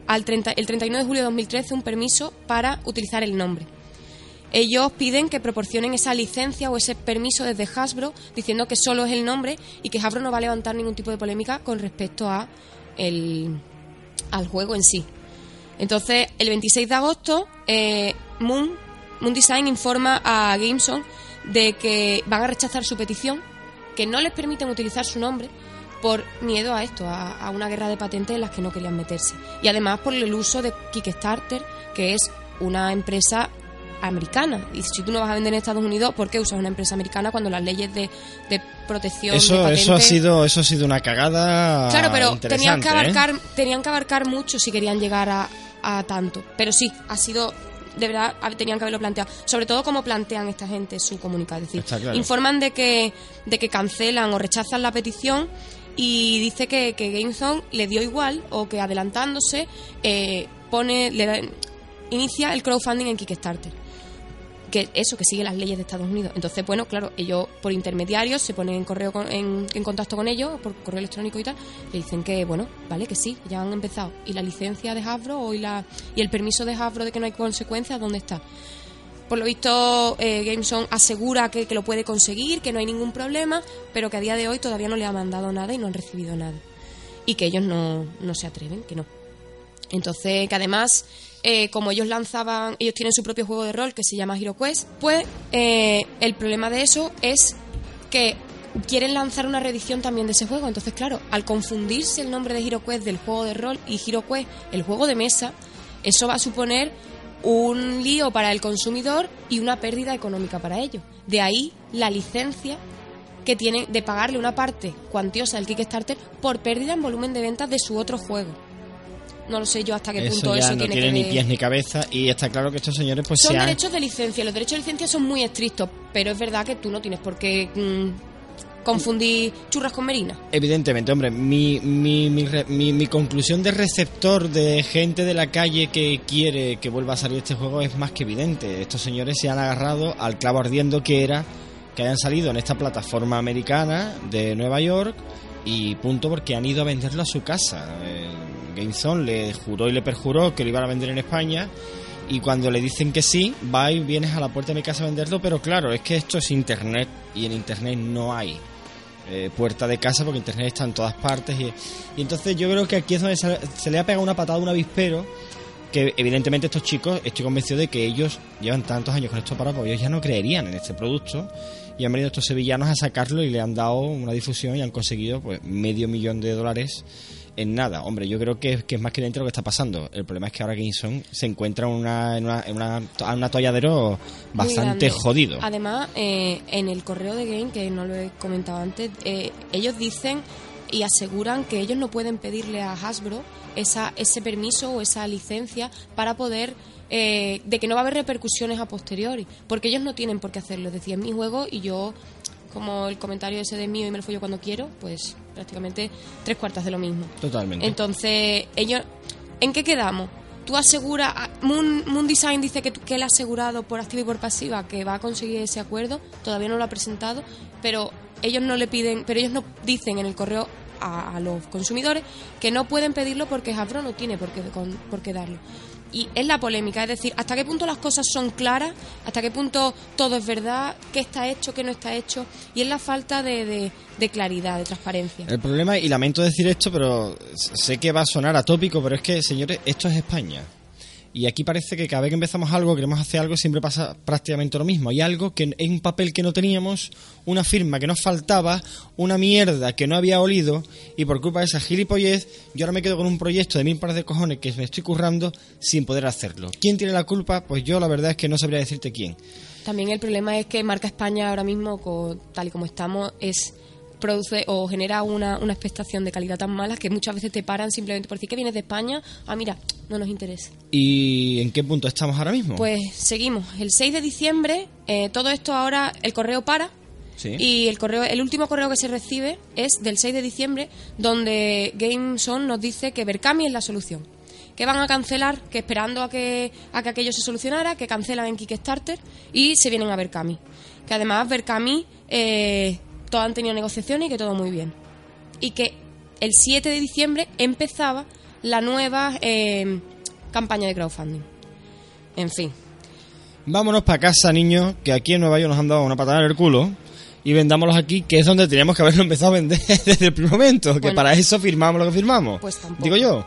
al 30 el 31 de julio de 2013, un permiso para utilizar el nombre. Ellos piden que proporcionen esa licencia o ese permiso desde Hasbro, diciendo que solo es el nombre y que Hasbro no va a levantar ningún tipo de polémica con respecto a el, al juego en sí. Entonces, el 26 de agosto, eh, Moon, Moon Design informa a Gameson de que van a rechazar su petición, que no les permiten utilizar su nombre por miedo a esto, a, a una guerra de patentes en las que no querían meterse. Y además por el uso de Kickstarter, que es una empresa americana. Y si tú no vas a vender en Estados Unidos, ¿por qué usas una empresa americana cuando las leyes de, de protección de Eso, patentes... eso ha sido, eso ha sido una cagada. Claro, pero tenían que ¿eh? abarcar, tenían que abarcar mucho si querían llegar a, a tanto. Pero sí, ha sido de verdad tenían que haberlo planteado. Sobre todo como plantean esta gente su comunicado. Es decir, claro. informan de que, de que cancelan o rechazan la petición y dice que, que GameZone le dio igual o que adelantándose eh, pone le da- inicia el crowdfunding en Kickstarter que eso, que sigue las leyes de Estados Unidos. Entonces, bueno, claro, ellos por intermediarios se ponen en correo con- en, contacto con ellos, por correo electrónico y tal, le dicen que, bueno, vale, que sí, ya han empezado. ¿Y la licencia de Hasbro y, la, y el permiso de Hasbro de que no hay consecuencias, dónde está? Por lo visto, eh, Gameson asegura que, que lo puede conseguir, que no hay ningún problema, pero que a día de hoy todavía no le ha mandado nada y no han recibido nada. Y que ellos no, no se atreven, que no. Entonces, que además, eh, como ellos lanzaban, ellos tienen su propio juego de rol que se llama HeroQuest, pues eh, el problema de eso es que quieren lanzar una reedición también de ese juego. Entonces, claro, al confundirse el nombre de HeroQuest del juego de rol y HeroQuest el juego de mesa, eso va a suponer un lío para el consumidor y una pérdida económica para ellos. De ahí la licencia que tienen de pagarle una parte cuantiosa del Kickstarter por pérdida en volumen de ventas de su otro juego. No lo sé yo hasta qué Eso punto ya eso no tiene, tiene que ni pies ni cabeza y está claro que estos señores pues Son se han... derechos de licencia, los derechos de licencia son muy estrictos, pero es verdad que tú no tienes por qué mm, confundir churras con merinas. Evidentemente, hombre, mi, mi, mi, re- mi- mi conclusión de receptor de gente de la calle que quiere que vuelva a salir este juego es más que evidente. Estos señores se han agarrado al clavo ardiendo que era que hayan salido en esta plataforma americana de Nueva York y punto porque han ido a venderlo a su casa. Eh, GameZone le juró y le perjuró que lo iban a vender en España y cuando le dicen que sí, va y vienes a la puerta de mi casa a venderlo, pero claro, es que esto es internet y en internet no hay eh, puerta de casa porque internet está en todas partes y, y entonces yo creo que aquí es donde se, se le ha pegado una patada a un avispero que evidentemente estos chicos estoy convencido de que ellos llevan tantos años con esto para ellos ya no creerían en este producto y han venido estos sevillanos a sacarlo y le han dado una difusión y han conseguido pues medio millón de dólares en nada. Hombre, yo creo que, que es más que dentro lo que está pasando. El problema es que ahora GameZone se encuentra en una, en una, en una, en un atolladero Muy bastante jodido. Además, eh, en el correo de Game, que no lo he comentado antes, eh, ellos dicen y aseguran que ellos no pueden pedirle a Hasbro esa, ese permiso o esa licencia para poder eh, de que no va a haber repercusiones a posteriori, porque ellos no tienen por qué hacerlo. Es decir, es mi juego y yo, como el comentario ese de mío y me lo follo cuando quiero, pues prácticamente tres cuartas de lo mismo. Totalmente. Entonces, ellos, ¿en qué quedamos? Tú aseguras, ah, Moon, Moon Design dice que, que él ha asegurado por activa y por pasiva que va a conseguir ese acuerdo, todavía no lo ha presentado, pero ellos no le piden, pero ellos no dicen en el correo a, a los consumidores que no pueden pedirlo porque Hasbro no tiene por qué, con- por qué darlo. Y es la polémica, es decir, hasta qué punto las cosas son claras, hasta qué punto todo es verdad, qué está hecho, qué no está hecho, y es la falta de, de- claridad, de transparencia. El problema, y lamento decir esto, pero sé que va a sonar atópico, pero es que, señores, esto es España. Y aquí parece que cada vez que empezamos algo, queremos hacer algo, siempre pasa prácticamente lo mismo. Hay algo que es un papel que no teníamos, una firma que nos faltaba, una mierda que no había olido, y por culpa de esa gilipollez, yo ahora me quedo con un proyecto de mil pares de cojones que me estoy currando sin poder hacerlo. ¿Quién tiene la culpa? Pues yo la verdad es que no sabría decirte quién. También el problema es que Marca España ahora mismo, tal y como estamos, es produce o genera una, una expectación de calidad tan mala que muchas veces te paran simplemente por decir que vienes de España. Ah, mira, no nos interesa. ¿Y en qué punto estamos ahora mismo? Pues seguimos. El 6 de diciembre, eh, todo esto ahora, el correo para. Sí. Y el correo, el último correo que se recibe es del 6 de diciembre, donde GameZone nos dice que Berkami es la solución. Que van a cancelar, que esperando a que, a que aquello se solucionara, que cancelan en Kickstarter y se vienen a Berkami. Que además Berkami, eh, todos han tenido negociaciones y que todo muy bien. Y que el 7 de diciembre empezaba la nueva eh, campaña de crowdfunding. En fin, Vámonos para casa, niños, que aquí en Nueva York nos han dado una patada en el culo. Y vendámoslos aquí, que es donde teníamos que haberlo empezado a vender desde el primer momento. que Bueno. para eso firmamos lo que firmamos. Pues tampoco. Digo yo.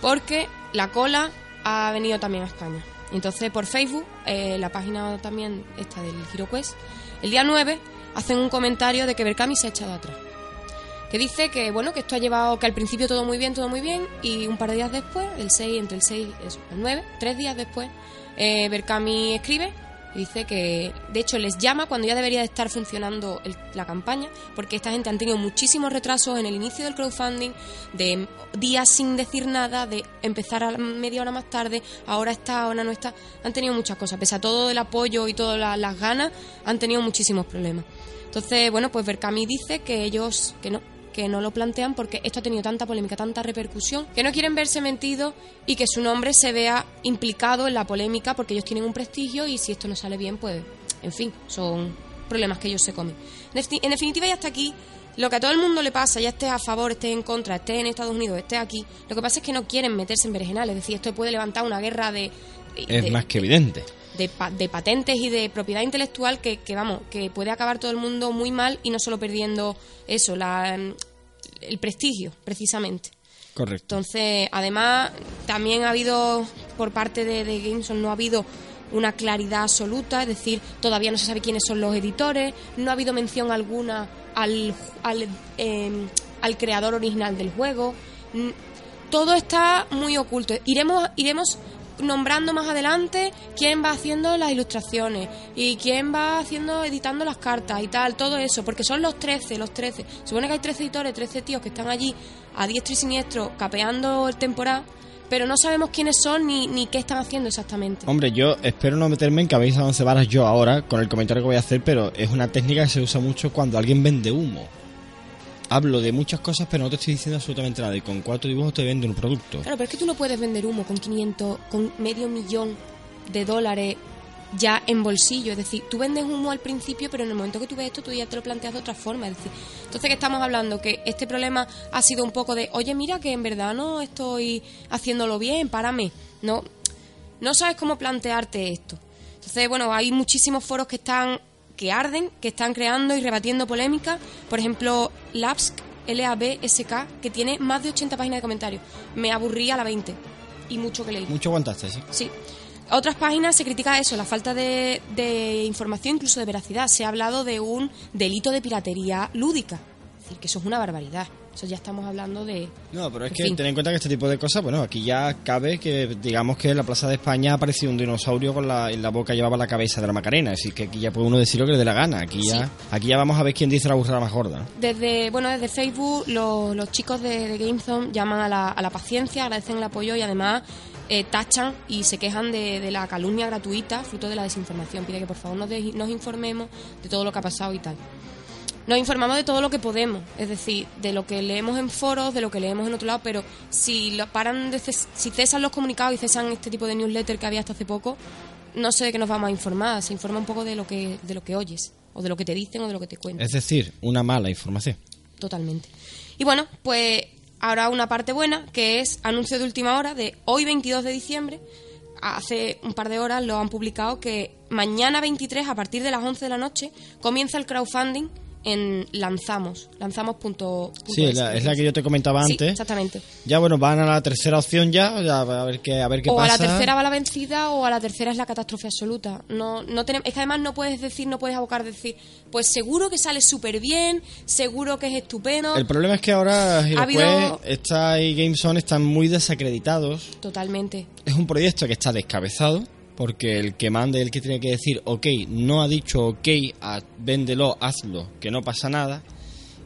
porque la cola ha venido también a España. Entonces, por Facebook, eh, la página también esta del HeroQuest, el día 9 hacen un comentario de que Berkami se ha echado atrás. Que dice que, bueno, que esto ha llevado, que al principio todo muy bien, todo muy bien, y un par de días después, el 6, entre el 6 y el 9, tres días después, eh, Berkami escribe dice que, de hecho, les llama cuando ya debería de estar funcionando el- la campaña, porque esta gente han tenido muchísimos retrasos en el inicio del crowdfunding, de días sin decir nada, de empezar a media hora más tarde, ahora está, ahora no está. Han tenido muchas cosas, pese a todo el apoyo y todas la- las ganas, han tenido muchísimos problemas. Entonces, bueno, pues Berkami dice que ellos, que no, que no lo plantean porque esto ha tenido tanta polémica, tanta repercusión, que no quieren verse mentidos y que su nombre se vea implicado en la polémica porque ellos tienen un prestigio y si esto no sale bien, pues, en fin, son problemas que ellos se comen. En defini- En definitiva, y hasta aquí, lo que a todo el mundo le pasa, ya esté a favor, esté en contra, esté en Estados Unidos, esté aquí, lo que pasa es que no quieren meterse en berenjenales, es decir, esto puede levantar una guerra de... Es más que evidente. De, pa- de patentes y de propiedad intelectual que, que, vamos que puede acabar todo el mundo muy mal y no solo perdiendo eso la, el prestigio precisamente Correcto. entonces además también ha habido por parte de, de Gameson no ha habido una claridad absoluta es decir todavía no se sabe quiénes son los editores no ha habido mención alguna al al, em, al creador original del juego Mm, todo está muy oculto. Iremos, iremos nombrando más adelante quién va haciendo las ilustraciones y quién va haciendo, editando las cartas y tal, todo eso, porque son los 13, los 13. Supone que hay 13 editores, 13 tíos que están allí a diestro y siniestro capeando el temporada pero no sabemos quiénes son ni, ni qué están haciendo exactamente. Hombre, yo espero no meterme en cabeza once varas yo ahora con el comentario que voy a hacer, pero es una técnica que se usa mucho cuando alguien vende humo. Hablo de muchas cosas, pero no te estoy diciendo absolutamente nada. Y con cuatro dibujos te vende un producto. Claro, pero es que tú no puedes vender humo con 500, con medio millón de dólares ya en bolsillo. Es decir, tú vendes humo al principio, pero en el momento que tú ves esto, tú ya te lo planteas de otra forma. Es decir, entonces que estamos hablando que este problema ha sido un poco de, oye, mira que en verdad no estoy haciéndolo bien, párame. No, no sabes cómo plantearte esto. Entonces, bueno, hay muchísimos foros que están que arden, que están creando y rebatiendo polémica. Por ejemplo, Labsk, L-A-B-S-K, que tiene más de 80 páginas de comentarios. Me aburría a la 20 y mucho que leí. Mucho aguantaste, sí. Sí. Otras páginas se critica eso, la falta de, de información, incluso de veracidad. Se ha hablado de un delito de piratería lúdica. Es decir, que eso es una barbaridad. Eso ya estamos hablando de... No, pero es En que fin. ten en cuenta que este tipo de cosas, bueno, aquí ya cabe que digamos que en la Plaza de España ha aparecido un dinosaurio con la, en la boca llevaba la cabeza de la Macarena, así que aquí ya puede uno decir lo que le dé la gana. Aquí ya, Sí. aquí ya vamos a ver quién dice la burrada más gorda. Desde, bueno, desde Facebook los, los chicos de, de GameZone llaman a la, a la paciencia, agradecen el apoyo y además eh, tachan y se quejan de, de la calumnia gratuita fruto de la desinformación. Pide que por favor nos, de- nos informemos de todo lo que ha pasado y tal. Nos informamos de todo lo que podemos, es decir, de lo que leemos en foros, de lo que leemos en otro lado, pero si lo paran de ces- si cesan los comunicados y cesan este tipo de newsletter que había hasta hace poco, no sé de qué nos vamos a informar, se informa un poco de lo que de lo que oyes o de lo que te dicen o de lo que te cuentan. Es decir, una mala información. Totalmente. Y bueno, pues ahora una parte buena, que es anuncio de última hora de hoy 22 de diciembre. Hace un par de horas lo han publicado que mañana 23, a partir de las 11 de la noche, comienza el crowdfunding en Lanzamos. Lanzamos.es. Sí, es la, es la que yo te comentaba Sí, antes. exactamente. Ya bueno, van a la tercera opción ya, ya a ver qué, a ver qué o pasa. a la tercera va la vencida o a la tercera es la catástrofe absoluta. No, no tenemos, es que además no puedes decir, no puedes abocar decir, pues seguro que sale súper bien, seguro que es estupendo. El problema es que ahora Ha habido- está y GameZone están muy desacreditados. Totalmente. Es un proyecto que está descabezado porque el que manda y el que tiene que decir ok no ha dicho ok, a, véndelo, hazlo, que no pasa nada.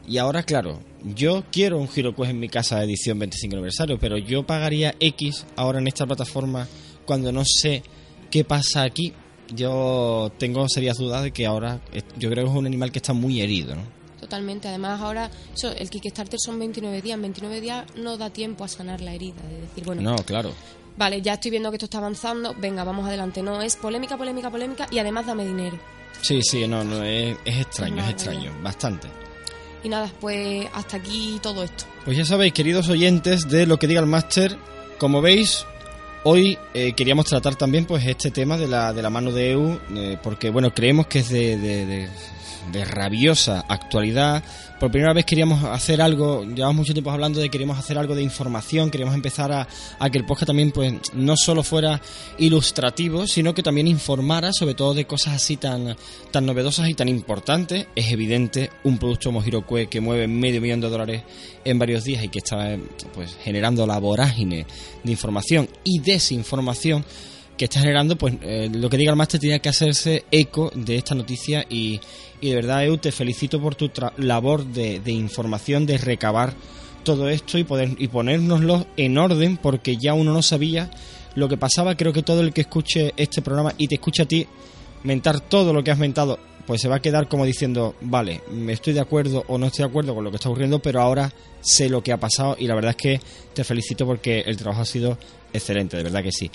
Y ahora, claro, yo quiero un HeroQuest en mi casa de edición 25 aniversario, pero yo pagaría X ahora en esta plataforma cuando no sé qué pasa aquí. Yo tengo serias dudas de que ahora eh, yo creo que es un animal que está muy herido, ¿no? Totalmente. Además, ahora eso, el Kickstarter son 29 días. En 29 días no da tiempo a sanar la herida. De decir, bueno, No, claro. Vale, ya estoy viendo que esto está avanzando. Venga, vamos adelante. No, es polémica, polémica, polémica. Y además dame dinero. Sí, sí, no, no, es, es extraño, es extraño, bastante. Y nada, pues hasta aquí todo esto. Pues ya sabéis, queridos oyentes de lo que diga el máster, como veis, hoy eh, queríamos tratar también pues este tema de la, de la mano de EU, eh, porque bueno, creemos que es de, de- de- de rabiosa actualidad. Por primera vez queríamos hacer algo, llevamos mucho tiempo hablando de que queríamos hacer algo de información, queríamos empezar a, que el podcast también pues no solo fuera ilustrativo, sino que también informara sobre todo de cosas así tan, tan novedosas y tan importantes. Es evidente, un producto como Hirokue que mueve medio millón de dólares en varios días y que está pues generando la vorágine de información y desinformación que está generando, pues eh, lo que diga el máster tenía que hacerse eco de esta noticia y, y de verdad, Eu, te felicito por tu tra- labor de, información, de recabar todo esto y poder y ponérnoslo en orden porque ya uno no sabía lo que pasaba. Creo que todo el que escuche este programa y te escuche a ti mentar todo lo que has mentado, pues se va a quedar como diciendo, vale, me estoy de acuerdo o no estoy de acuerdo con lo que está ocurriendo, pero ahora sé lo que ha pasado y la verdad es que te felicito porque el trabajo ha sido excelente, de verdad que sí.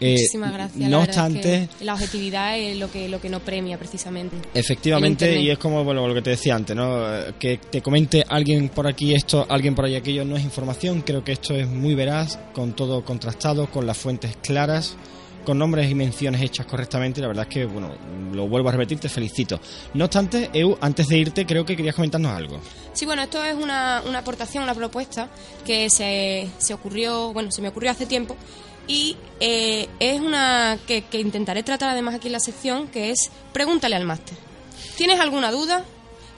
Eh, Muchísimas gracias. No la es obstante, que la objetividad es lo que, lo que no premia precisamente. Efectivamente, y es como bueno, lo que te decía antes, ¿no? Eh, Que te comente alguien por aquí esto, alguien por ahí aquello, no es información. Creo que esto es muy veraz, con todo contrastado, con las fuentes claras, con nombres y menciones hechas correctamente. La verdad es que, bueno, lo vuelvo a repetir, te felicito. No obstante, Eu, antes de irte, creo que querías comentarnos algo. Sí, bueno, esto es una, una aportación, una propuesta que se, se ocurrió, bueno, se me ocurrió hace tiempo y eh, es una que, que intentaré tratar además aquí en la sección, que es pregúntale al máster. ¿Tienes alguna duda?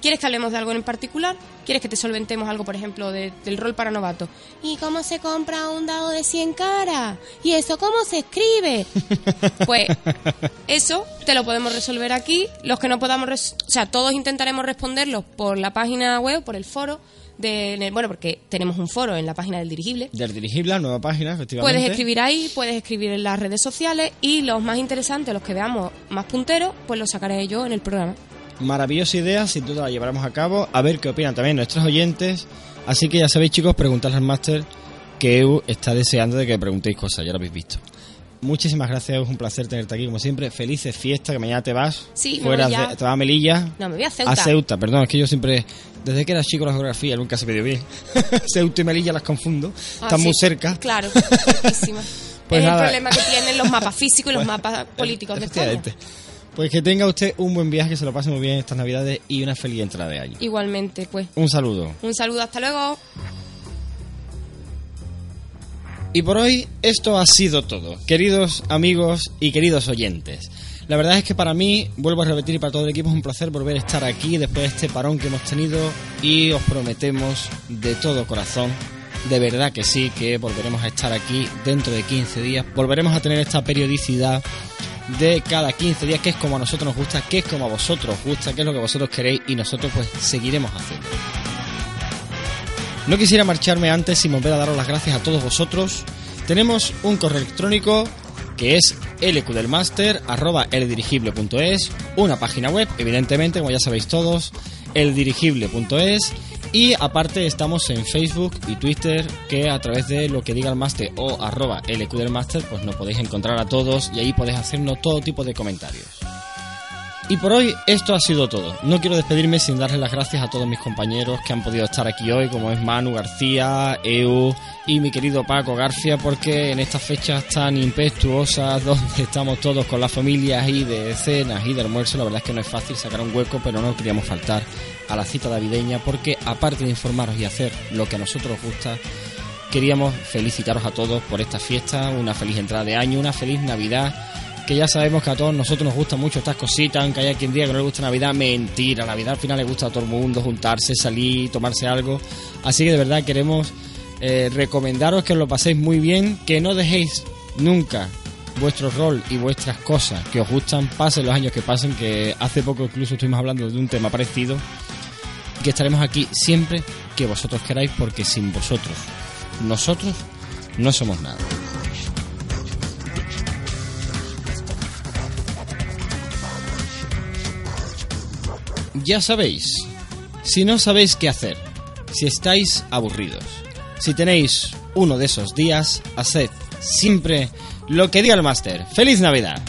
¿Quieres que hablemos de algo en particular? ¿Quieres que te solventemos algo, por ejemplo, de- del rol para novato? ¿Y cómo se compra un dado de 100 caras? ¿Y eso cómo se escribe? Pues eso te lo podemos resolver aquí. Los que no podamos, o sea, todos intentaremos responderlos por la página web, por el foro. De, bueno, porque tenemos un foro en la página del dirigible. Del dirigible, nueva página, efectivamente. Puedes escribir ahí, puedes escribir en las redes sociales y los más interesantes, los que veamos más punteros, pues los sacaré yo en el programa. Maravillosa idea, sin duda la llevaremos a cabo. A ver qué opinan también nuestros oyentes. Así que ya sabéis, chicos, preguntadle al máster que EU está deseando de que preguntéis cosas, ya lo habéis visto. Muchísimas gracias, es un placer tenerte aquí como siempre. Felices fiestas, que mañana te vas. Sí, me fuera voy ya. de- te vas a Melilla. No, me voy a Ceuta. A Ceuta, perdón, es que yo siempre, desde que era chico la geografía nunca se me dio bien. Ceuta y Melilla las confundo, Ah, están sí, muy cerca. Claro. Pues es nada. el problema que tienen los mapas físicos y los mapas políticos de España. Pues que tenga usted un buen viaje, que se lo pase muy bien estas navidades y una feliz entrada de año. Igualmente, pues. Un saludo. Un saludo, hasta luego. Y por hoy esto ha sido todo, queridos amigos y queridos oyentes. La verdad es que para mí, vuelvo a repetir y para todo el equipo, es un placer volver a estar aquí después de este parón que hemos tenido y os prometemos de todo corazón, de verdad que sí, que volveremos a estar aquí dentro de 15 días. Volveremos a tener esta periodicidad de cada 15 días, que es como a nosotros nos gusta, que es como a vosotros os gusta, que es lo que vosotros queréis y nosotros pues seguiremos haciendo. No quisiera marcharme antes sin volver a daros las gracias a todos vosotros. Tenemos un correo electrónico que es lqdelmaster arroba eldirigible.es, una página web, evidentemente, como ya sabéis todos, eldirigible.es y aparte estamos en Facebook y Twitter que a través de lo que diga el máster o arroba lqdelmaster pues nos podéis encontrar a todos y ahí podéis hacernos todo tipo de comentarios. Y por hoy esto ha sido todo. No quiero despedirme sin darles las gracias a todos mis compañeros que han podido estar aquí hoy, como es Manu García, Eu y mi querido Paco García, porque en estas fechas tan impetuosas, donde estamos todos con las familias y de cenas y de almuerzo, la verdad es que no es fácil sacar un hueco, pero no queríamos faltar a la cita navideña, porque aparte de informaros y hacer lo que a nosotros os gusta, queríamos felicitaros a todos por esta fiesta, una feliz entrada de año, una feliz Navidad que ya sabemos que a todos nosotros nos gustan mucho estas cositas, aunque haya quien diga que no le gusta Navidad, mentira, Navidad al final le gusta a todo el mundo juntarse, salir, tomarse algo, así que de verdad queremos eh, recomendaros que os lo paséis muy bien, que no dejéis nunca vuestro rol y vuestras cosas que os gustan, pasen los años que pasen, que hace poco incluso estuvimos hablando de un tema parecido, y que estaremos aquí siempre que vosotros queráis, porque sin vosotros, nosotros no somos nada. Ya sabéis, si no sabéis qué hacer, si estáis aburridos, si tenéis uno de esos días, haced siempre lo que diga el máster. ¡Feliz Navidad!